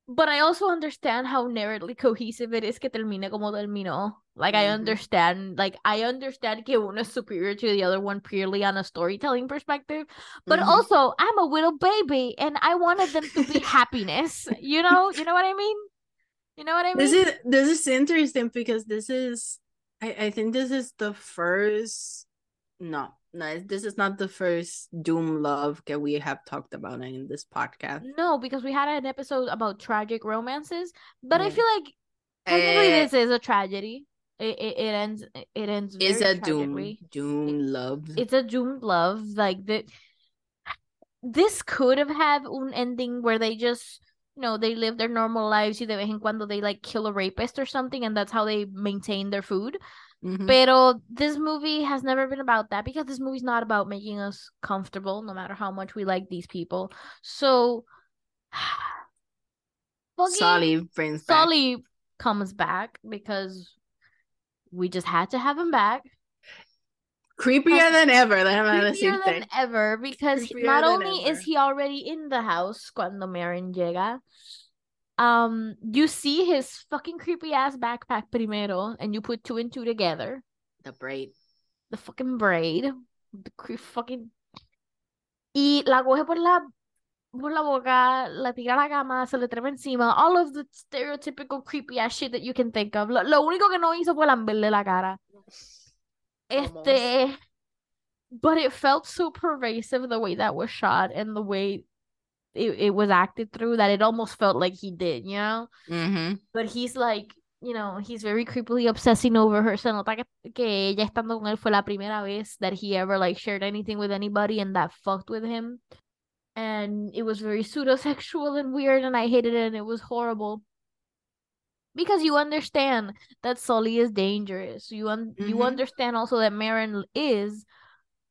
But I also understand how narratively cohesive it is que termine como terminó. Like, mm-hmm. I understand, like, I understand que is superior to the other one purely on a storytelling perspective. But mm-hmm. also, I'm a little baby and I wanted them to be happiness. You know, you know what I mean? You know what I mean? This is this is interesting because this is I, I think this is the first no no this is not the first doom love that we have talked about in this podcast. No because we had an episode about tragic romances but yeah. i feel like technically uh, this is a tragedy. It, it, it ends it ends it's a doom doom love. it's a doom love like the this could have had an ending where they just you know they live their normal lives y de vez en cuando they like kill a rapist or something and that's how they maintain their food Mhm. Pero this movie has never been about that because this movie's not about making us comfortable, no matter how much we like these people. So, Sully brings. Sully comes back because we just had to have him back. Creepier than ever, déjame Creepier decirte. than ever because Creepier not than only is he already in the house cuando Maren llega, um, you see his fucking creepy ass backpack primero, and you put two and two together. The braid. the fucking braid, the cre- fucking y la coge por la por la boca, la tira a la cama, se le trepa encima, all of the stereotypical creepy ass shit that you can think of. Lo, lo único que no hizo fue lamberle la cara. Este, but it felt so pervasive the way that was shot and the way it, it was acted through that it almost felt like he did, you know? Mhm. But he's like, you know, he's very creepily obsessing over her. Se nota que, que ella estando con él fue la primera vez that he ever like shared anything with anybody and that fucked with him. And it was very pseudo-sexual and weird and I hated it and it was horrible. Because you understand that Sully is dangerous. You un- you Mhm. understand also that Maren is,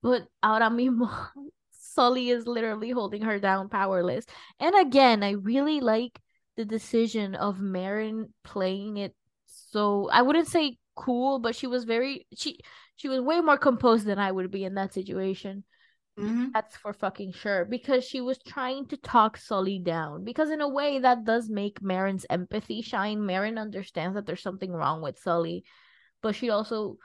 but ahora mismo Sully is literally holding her down powerless. And again, I really like the decision of Maren playing it so I wouldn't say cool, but she was very she she was way more composed than I would be in that situation. Mhm. That's for fucking sure. Because she was trying to talk Sully down. Because in a way that does make Maren's empathy shine. Maren understands that there's something wrong with Sully, but she also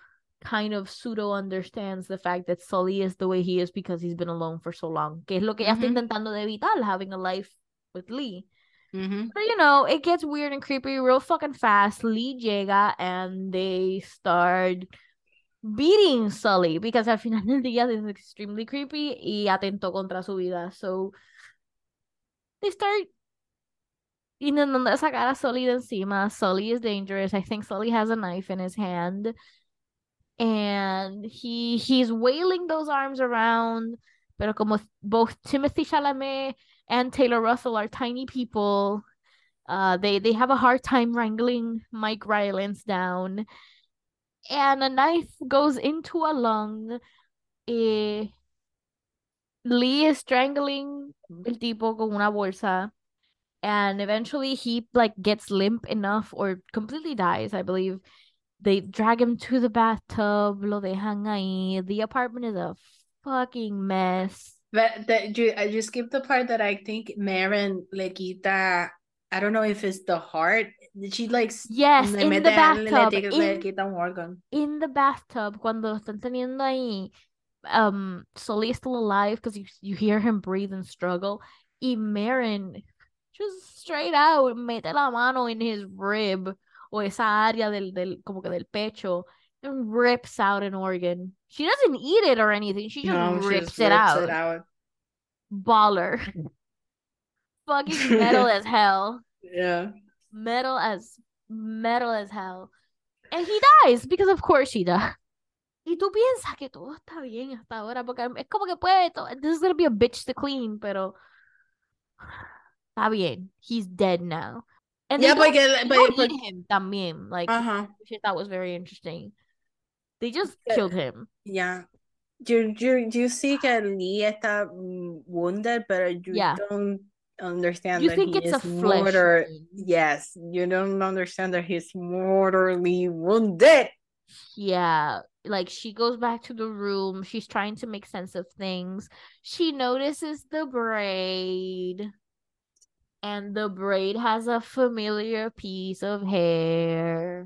kind of pseudo understands the fact that Sully is the way he is because he's been alone for so long. Que es lo que ella está Ujú. intentando de evitar, having a life with Lee. Mhm. But you know, it gets weird and creepy real fucking fast. Lee llega and they start beating Sully because al final del día this is extremely creepy y atentó contra su vida. So they start intentando sacar a Sully de encima. Sully is dangerous. I think Sully has a knife in his hand. And he he's wailing those arms around. Pero como both Timothée Chalamet and Taylor Russell are tiny people, uh, they they have a hard time wrangling Mike Rylance down, and a knife goes into a lung. Eh, Lee is strangling el tipo con una bolsa, and eventually he like gets limp enough or completely dies, I believe. They drag him to the bathtub, lo dejan ahí. The apartment is a fucking mess. But that you, I just skipped the part that I think Maren le quita. I don't know if it's the heart. She like s- Yes, le in the mete bathtub, le, le in- quita un órgano. in the bathtub cuando lo están teniendo ahí, um, Sully is still alive because you you hear him breathe and struggle. Y Maren just straight out mete la mano in his rib o esa área del, del como que del pecho and rips out an organ. She doesn't eat it or anything. She just No, she rips, just it, rips out. it out. Baller. Fucking metal as hell. Yeah. metal as metal as hell. And he dies because of course he does. Y tú piensas que todo está bien hasta ahora porque es como que puede to- this is gonna be a bitch to clean, pero está bien. He's dead now. And Yeah, don't, porque, but, but, him también, like uh-huh. which I thought was very interesting. They just Yeah. killed him. Yeah. You, you, you see que Lee está wounded, but you Yeah. don't understand You that think he it's a mortar. Yes, you don't understand that he's mortally wounded. Yeah, like she goes back to the room. She's trying to make sense of things. She notices the braid, and the braid has a familiar piece of hair.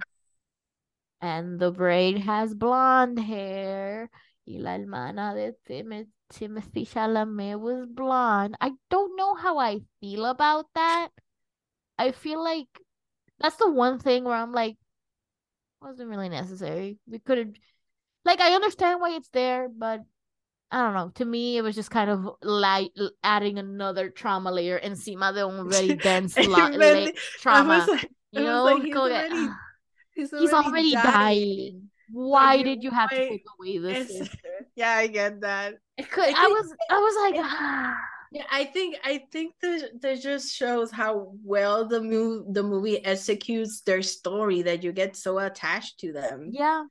And the braid has blonde hair. Y la hermana de Tim- Timothée Chalamet was blonde. I don't know how I feel about that. I feel like that's the one thing where I'm like, wasn't really necessary. We could have, like, I understand why it's there, but I don't know. To me, it was just kind of like adding another trauma layer encima de un very dense la- la- trauma. like, you know, like, he's Como que, already- he's he's already dying. Why did you have to take away this? Yeah, I get that. It could. I I was. I was like, ah. Yeah, I think I think that that just shows how well the movie the movie executes their story that you get so attached to them Yeah.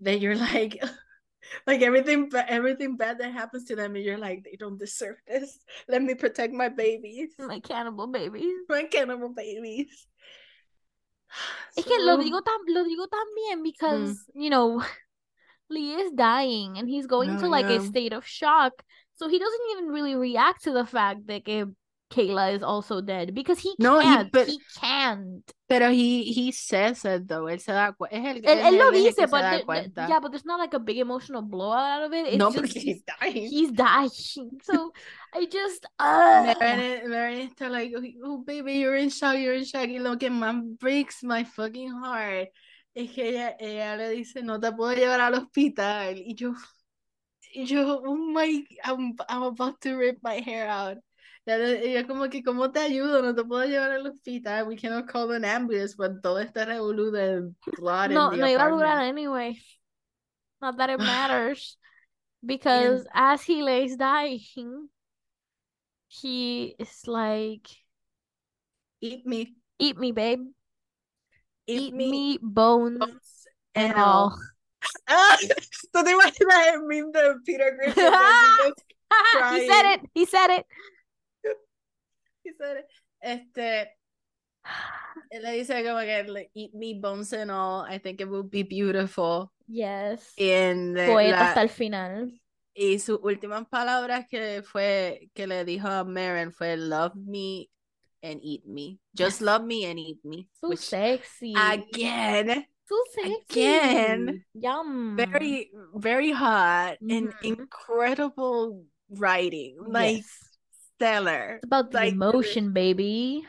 that you're like like everything everything bad that happens to them and you're like they don't deserve this. Let me protect my babies. My cannibal babies. My cannibal babies. Es que lo digo tam lo digo también mm. because, you know, Lee is dying and he's going Oh, to like a state of shock. So he doesn't even really react to the fact that que Kayla is also dead because he No, he- can't. but- he can't. Pero he he says it though. Él se da cuenta. Él, él lo él es el dice, but there- cuenta. yeah, but there's not like a big emotional blowout out of it. It's no, just porque he's dying. he's dying. So I just uh está like, oh baby, you're in shock, you're in shock. Y lo que más breaks my fucking heart es que ella, ella le dice, no te puedo llevar al hospital. Y yo, y yo, oh my, I'm, I'm about to rip my hair out. Ella- como que, ¿cómo te ayudo? No te puedo llevar al hospital. We cannot call an ambulance, but todo está revolú de blood no, no iba a durar anyway. Not that it matters. Because as he lays dying, he is like, Eat me, Eat me, babe. eat, Eat me, me, bones bones and all. all. Ah, ¿tú te imaginas el meme de Peter Griffin? he said it. He said it. He said it. Este, le dice como que like, eat me bones and all. I think it will be beautiful. Yes. En Poeta la- hasta el final. y sus últimas palabras que fue que le dijo a Maren fue love me and eat me. Just love me and eat me. So Which sexy. again, so sexy. again, Yum. very very hot and Mhm. incredible writing. Like Yes. Stellar. It's about the like, emotion, baby.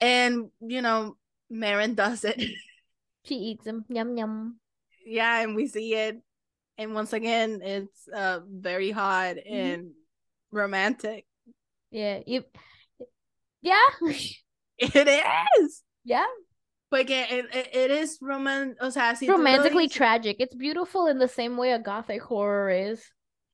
And you know, Maren does it. She eats them. Yum yum. yeah, and we see it. And once again, it's uh very hot Mm-hmm. and romantic. Yeah. You. Yeah. It is. yeah. Porque it, it, it is roman, o sea, si Romantically dices, tragic. It's beautiful in the same way a gothic horror is.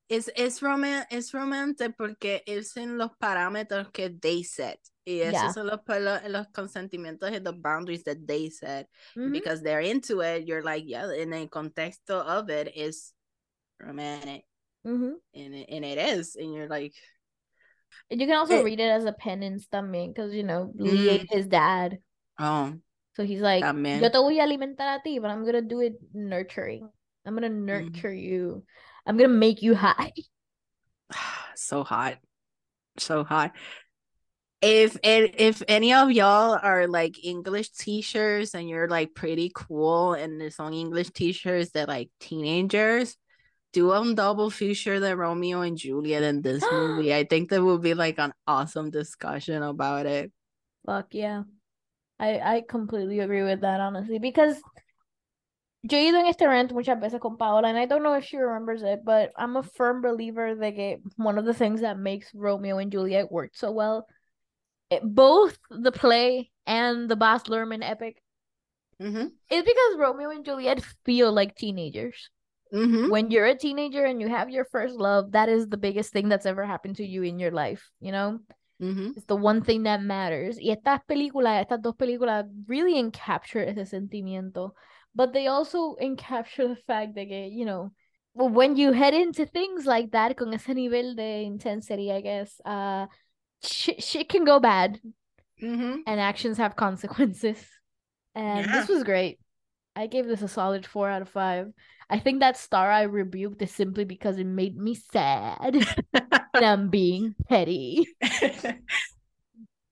Es, es, roman, es romantic porque es en los parámetros que they set. Y esos Yeah. son los, palo- los consentimientos and the boundaries that they set. Mhm. Because they're into it, you're like, yeah, in the contexto of it is romantic. Mhm. And it, and it is. And you're like, And you can also It- read it as a penance también, because you know Lee Mm. ate his dad, oh, so he's like, también. yo te voy a alimentar a ti, but I'm gonna do it nurturing. I'm gonna Mm-hmm. nurture you. I'm gonna make you high. so hot so hot if if any of y'all are like english teachers and you're like pretty cool and there's some english teachers that like teenagers do a double feature the romeo and juliet in this movie i think there will be like an awesome discussion about it Fuck yeah. I, I completely agree with that, honestly, because yo he ido en este rant muchas veces con Paola, and I don't know if she remembers it, but I'm a firm believer that one of the things that makes Romeo and Juliet work so well, it, both the play and the Baz Luhrmann epic, mm-hmm. is because Romeo and Juliet feel like teenagers. Mm-hmm. When you're a teenager and you have your first love, that is the biggest thing that's ever happened to you in your life, you know? Mm-hmm. It's the one thing that matters. Y estas películas, estas dos películas really encapture ese sentimiento. But they also encapture the fact that, you know, when you head into things like that, con ese nivel de intensity, I guess, uh, shit, shit can go bad Mm-hmm. and actions have consequences. And this was great. I gave this a solid four out of five. I think that star I rebuked is simply because it made me sad and I'm being petty.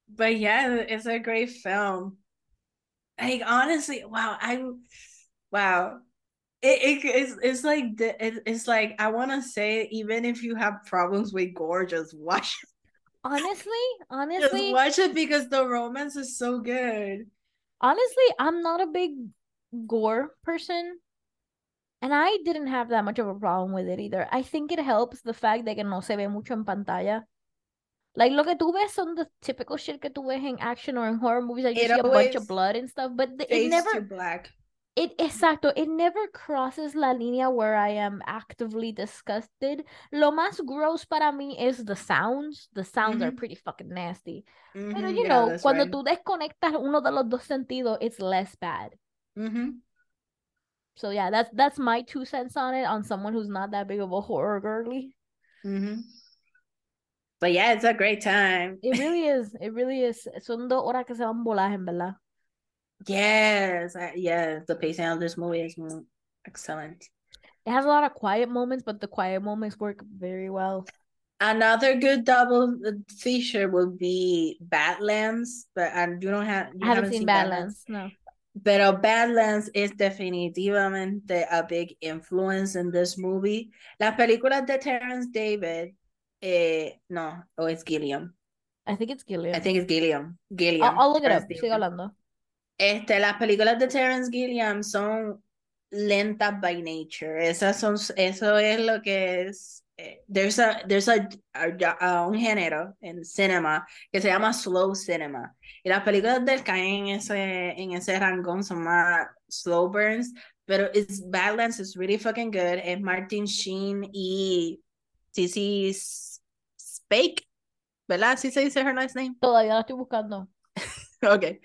but yeah, it's a great film. Like honestly, wow, I wow. It, it it's, it's like it, it's like I want to say even if you have problems with gore, just watch it. Honestly, Just honestly, watch it because the romance is so good. honestly, I'm not a big gore person. And I didn't have that much of a problem with it either. I think it helps the fact that no se ve mucho en pantalla. Like, lo que tú ves son the typical shit que tú ves in action or in horror movies. Like, you It see a bunch of blood and stuff, but the, it never black. It exacto, it never crosses la línea where I am actively disgusted. Lo más gross para mí is the sounds. The sounds are Mhm. pretty fucking nasty. Pero Mhm, you yeah, know, cuando right. tú desconectas uno de los dos sentidos, it's less bad. Mhm. So yeah, that's that's my two cents on it on someone who's not that big of a horror girly. Mhm. But yeah, it's a great time. It really is. It really is. Son dos horas que se van voladas, en verdad. Yes, I- yes, the pacing of this movie is excellent. It has a lot of quiet moments, but the quiet moments work very well. Another good double feature would be Badlands, but I you don't have you I haven't seen Badlands. No. Pero Badlands is definitivamente a big influence in this movie. Las películas de Terrence David, eh, no, o es Gilliam. I think it's Gilliam. I think it's Gilliam. Gilliam. I'll, I'll look it up. Sigo hablando. Este, las películas de Terrence Gilliam son lentas by nature. Esas son, eso es lo que es. eh, There's a, there's a, a- a un género en cinema que se llama slow cinema. Y las películas del caen en ese, en ese rangón son más slow burns, pero it's Badlands is really fucking good. Es Martin Sheen y Cissy Spake, ¿verdad? ¿Sí se dice her last name? Todavía la estoy buscando. Okay.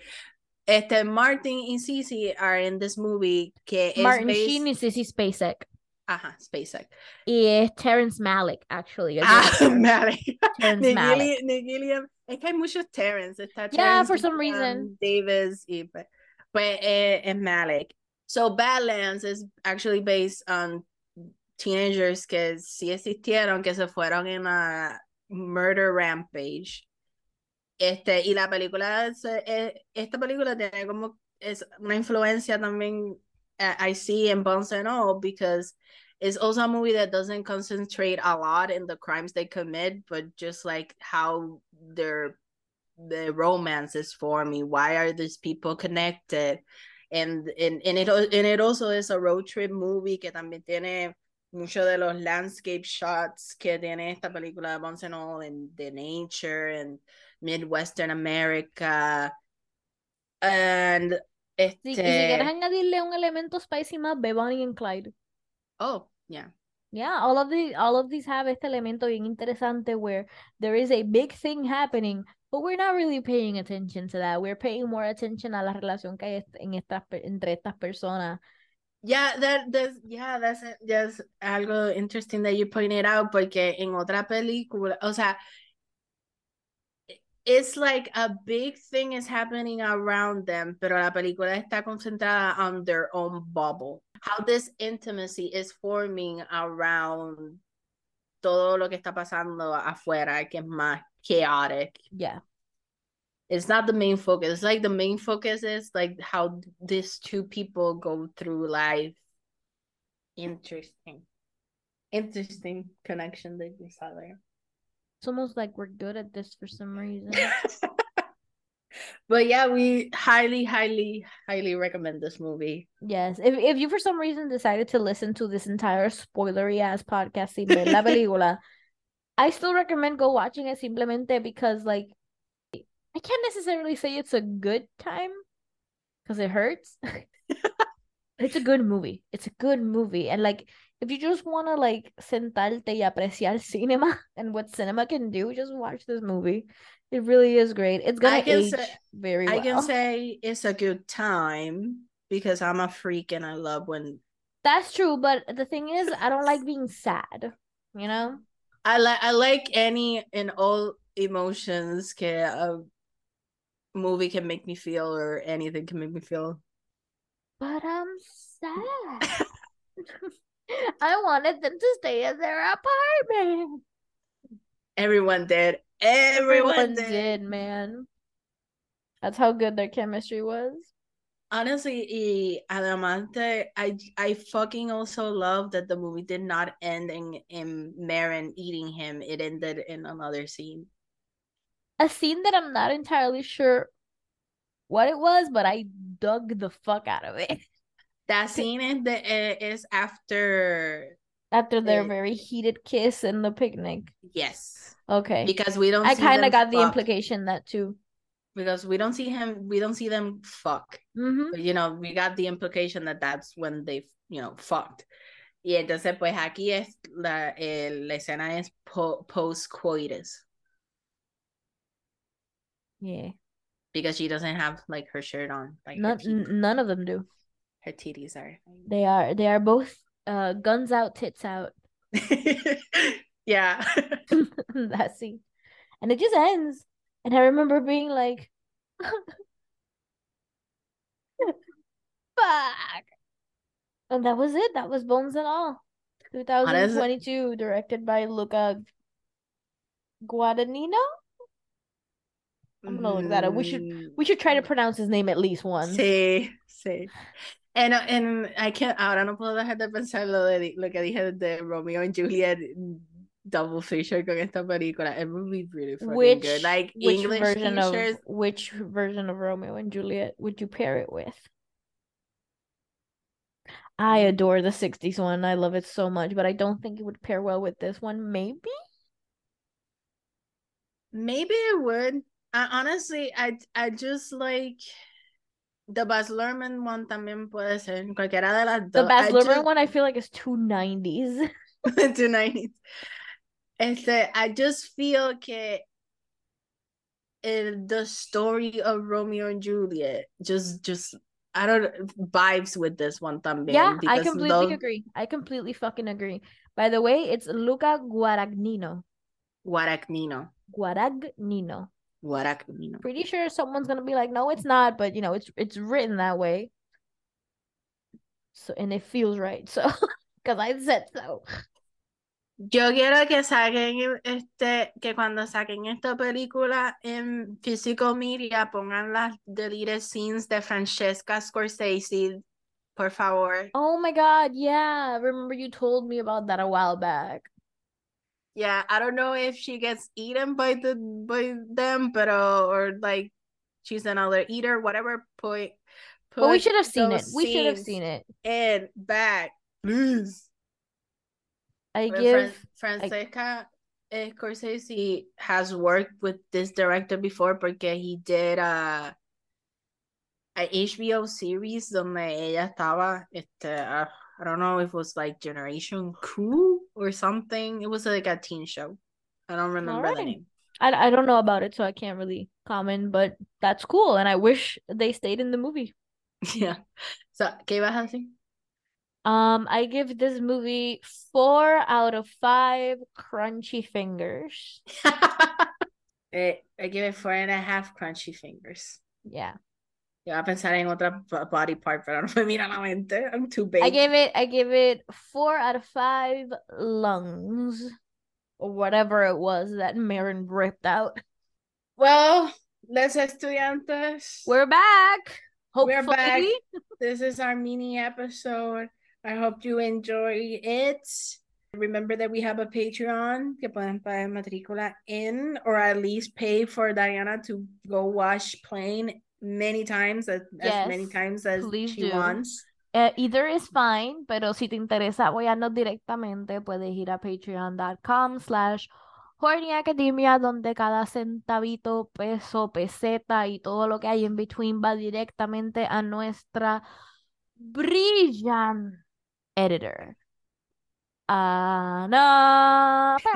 Este, Martin y Cece are in this movie que es Martin based- Sheen y Sissy Spacek. Ajá, SpaceX. Y es Terrence Malick, actually. Ah. Malick. Terrence Malick. Gilliam. Es que hay muchos Terrence. Está Yeah, Terrence for some Gilliam, reason. Davis y pues, pues eh, es Malick. So Badlands is actually based on teenagers que sí existieron, que se fueron en una murder rampage. Este, y la película, es, eh, esta película tiene como, es una influencia también, I see in Bones and All, because it's also a movie that doesn't concentrate a lot in the crimes they commit, but just like how their the romance is forming. Why are these people connected? And, and, and, it, and it also is a road trip movie que también tiene mucho de los landscape shots que tiene esta película de Bones and All, and the nature and Midwestern America. And este, Sí, y si quieres añadirle un elemento spicy más, ve Bonnie and Clyde. oh, yeah. Yeah, all of the all of these have este elemento bien interesante where there is a big thing happening, but we're not really paying attention to that. We're paying more attention a la relación que hay en estas entre estas personas. Yeah, that that's yeah, that's just algo interesting that you pointed out porque en otra película, o sea, it's like a big thing is happening around them, pero la película está concentrada on their own bubble. How this intimacy is forming around todo lo que está pasando afuera, que es más chaotic. Yeah. It's not the main focus. It's like the main focus is like how these two people go through life. Interesting. Interesting connection that you saw there. It's almost like we're good at this for some reason. but yeah, we highly, highly, highly recommend this movie. Yes. If if you for some reason decided to listen to this entire spoilery ass podcast ver la película, I still recommend go watching it simplemente because like I can't necessarily say it's a good time because it hurts. it's a good movie. It's a good movie. And like if you just want to like sentarte y apreciar cinema and what cinema can do, just watch this movie. It really is great. It's gonna age say- very I well. can say it's a good time because I'm a freak and I love when That's true, but the thing is, I don't like being sad. You know? I like I like any and all emotions que a movie can make me feel or anything can make me feel. But I'm sad. I wanted them to stay in their apartment. Everyone did. Everyone, Everyone did. did, man. That's how good their chemistry was. Honestly, y además de, I I fucking also love that the movie did not end in in Maren eating him. It ended in another scene. A scene that I'm not entirely sure what it was, but I dug the fuck out of it. That scene is the eh, is after After their very heated kiss in the picnic. yes Okay. because we don't. I kind of got the implication that too. because we don't see him, we don't see them fuck. Ujú. But, you know, we got the implication that that's when they, you know, fucked. Y entonces, pues aquí es la, eh, la escena es po- post-coitus Yeah. because she doesn't have like her shirt on, like None, none of them do. Her titties are. They are they are both uh guns out, tits out. yeah. that scene. And it just ends. And I remember being like, fuck. And that was it. That was Bones and All. 2022, directed by Luca Guadagnino. I'm gonna look that up. We should- Mm, We should try to pronounce his name at least once. Sí, sí. And, and I can't, ahora no puedo dejar de pensar lo, de, lo que dije de Romeo and Juliet double feature con esta película. It would be really fucking Which good. Like which English version of which version of Romeo and Juliet would you pair it with? I Mm. adore the 60s one. I love it so much, but I don't think it would pair well with this one. Maybe? Maybe it would. I, honestly, I, I just like the Baz Luhrmann one también puede ser. Cualquiera de las The dos. Baz I Luhrmann one I feel like is too 90s. to 90s. Este, I just feel que el, the story of Romeo and Juliet just just I don't vibes with this one también. Yeah, I completely those- agree. I completely fucking agree. By the way, it's Luca Guadagnino. Guaragnino. Guadagnino. Guaragnino. Pretty sure someone's gonna be like, no, it's not, but you know, it's it's written that way. So and it feels right. So because I said so. Yo quiero que saquen este, que cuando saquen esta película en physical media pongan las deleted scenes de Francesca Scorsese, por favor. Oh my god, yeah. Remember you told me about that a while back. Yeah, I don't know if she gets eaten by the by them, but uh, or like she's another eater, whatever. Put, But we should have seen it. We should have seen it. And back, please. I Well, give Fran- Francesca eh, Scorsese has worked with this director before because he did uh, a HBO series donde ella estaba, este, uh, I don't know if it was like Generation Q or something. It was like a teen show. I don't remember the name. I I don't know about it, so I can't really comment, but that's cool, and I wish they stayed in the movie. Yeah. So, ¿qué ibas a decir? Um, I give this movie four out of five crunchy fingers. eh, I give it four and a half crunchy fingers. Yeah. Iba a pensar en otra body part, pero no me mira la mente. I'm too big. I give it I gave it four out of five lungs. Or whatever it was that Maren ripped out. Well, Les Estudiantes. We're back. We're Hopefully. back. This is our mini episode. I hope you enjoy it. Remember that we have a Patreon que pueden pagar matrícula in or at least pay for Diana to go wash Plane many times, as, as many times as she do. wants. Eh, either is fine, pero si te interesa apoyarnos directamente, puedes ir a patreon.com slash Horny Academia, donde cada centavito, peso, peseta y todo lo que hay en between va directamente a nuestra brilliant editor. Ana.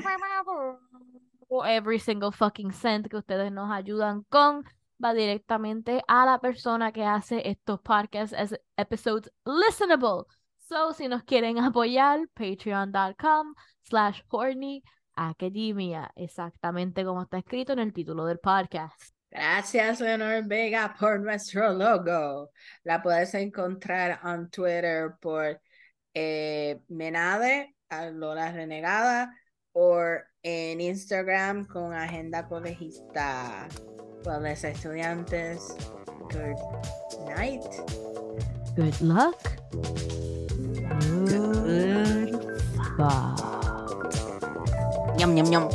Every single fucking cent que ustedes nos ayudan con va directamente a la persona que hace estos podcasts as episodes listenable. So, si nos quieren apoyar, patreon.com slash horny academia, exactamente como está escrito en el título del podcast. Gracias, Leonor Vega, por nuestro logo. La puedes encontrar en Twitter por eh, Menade, a Lola Renegada, o en Instagram con Agenda Colegista. Well, les estudiantes, good night. Good luck. Good fuck. Yum, yum, yum.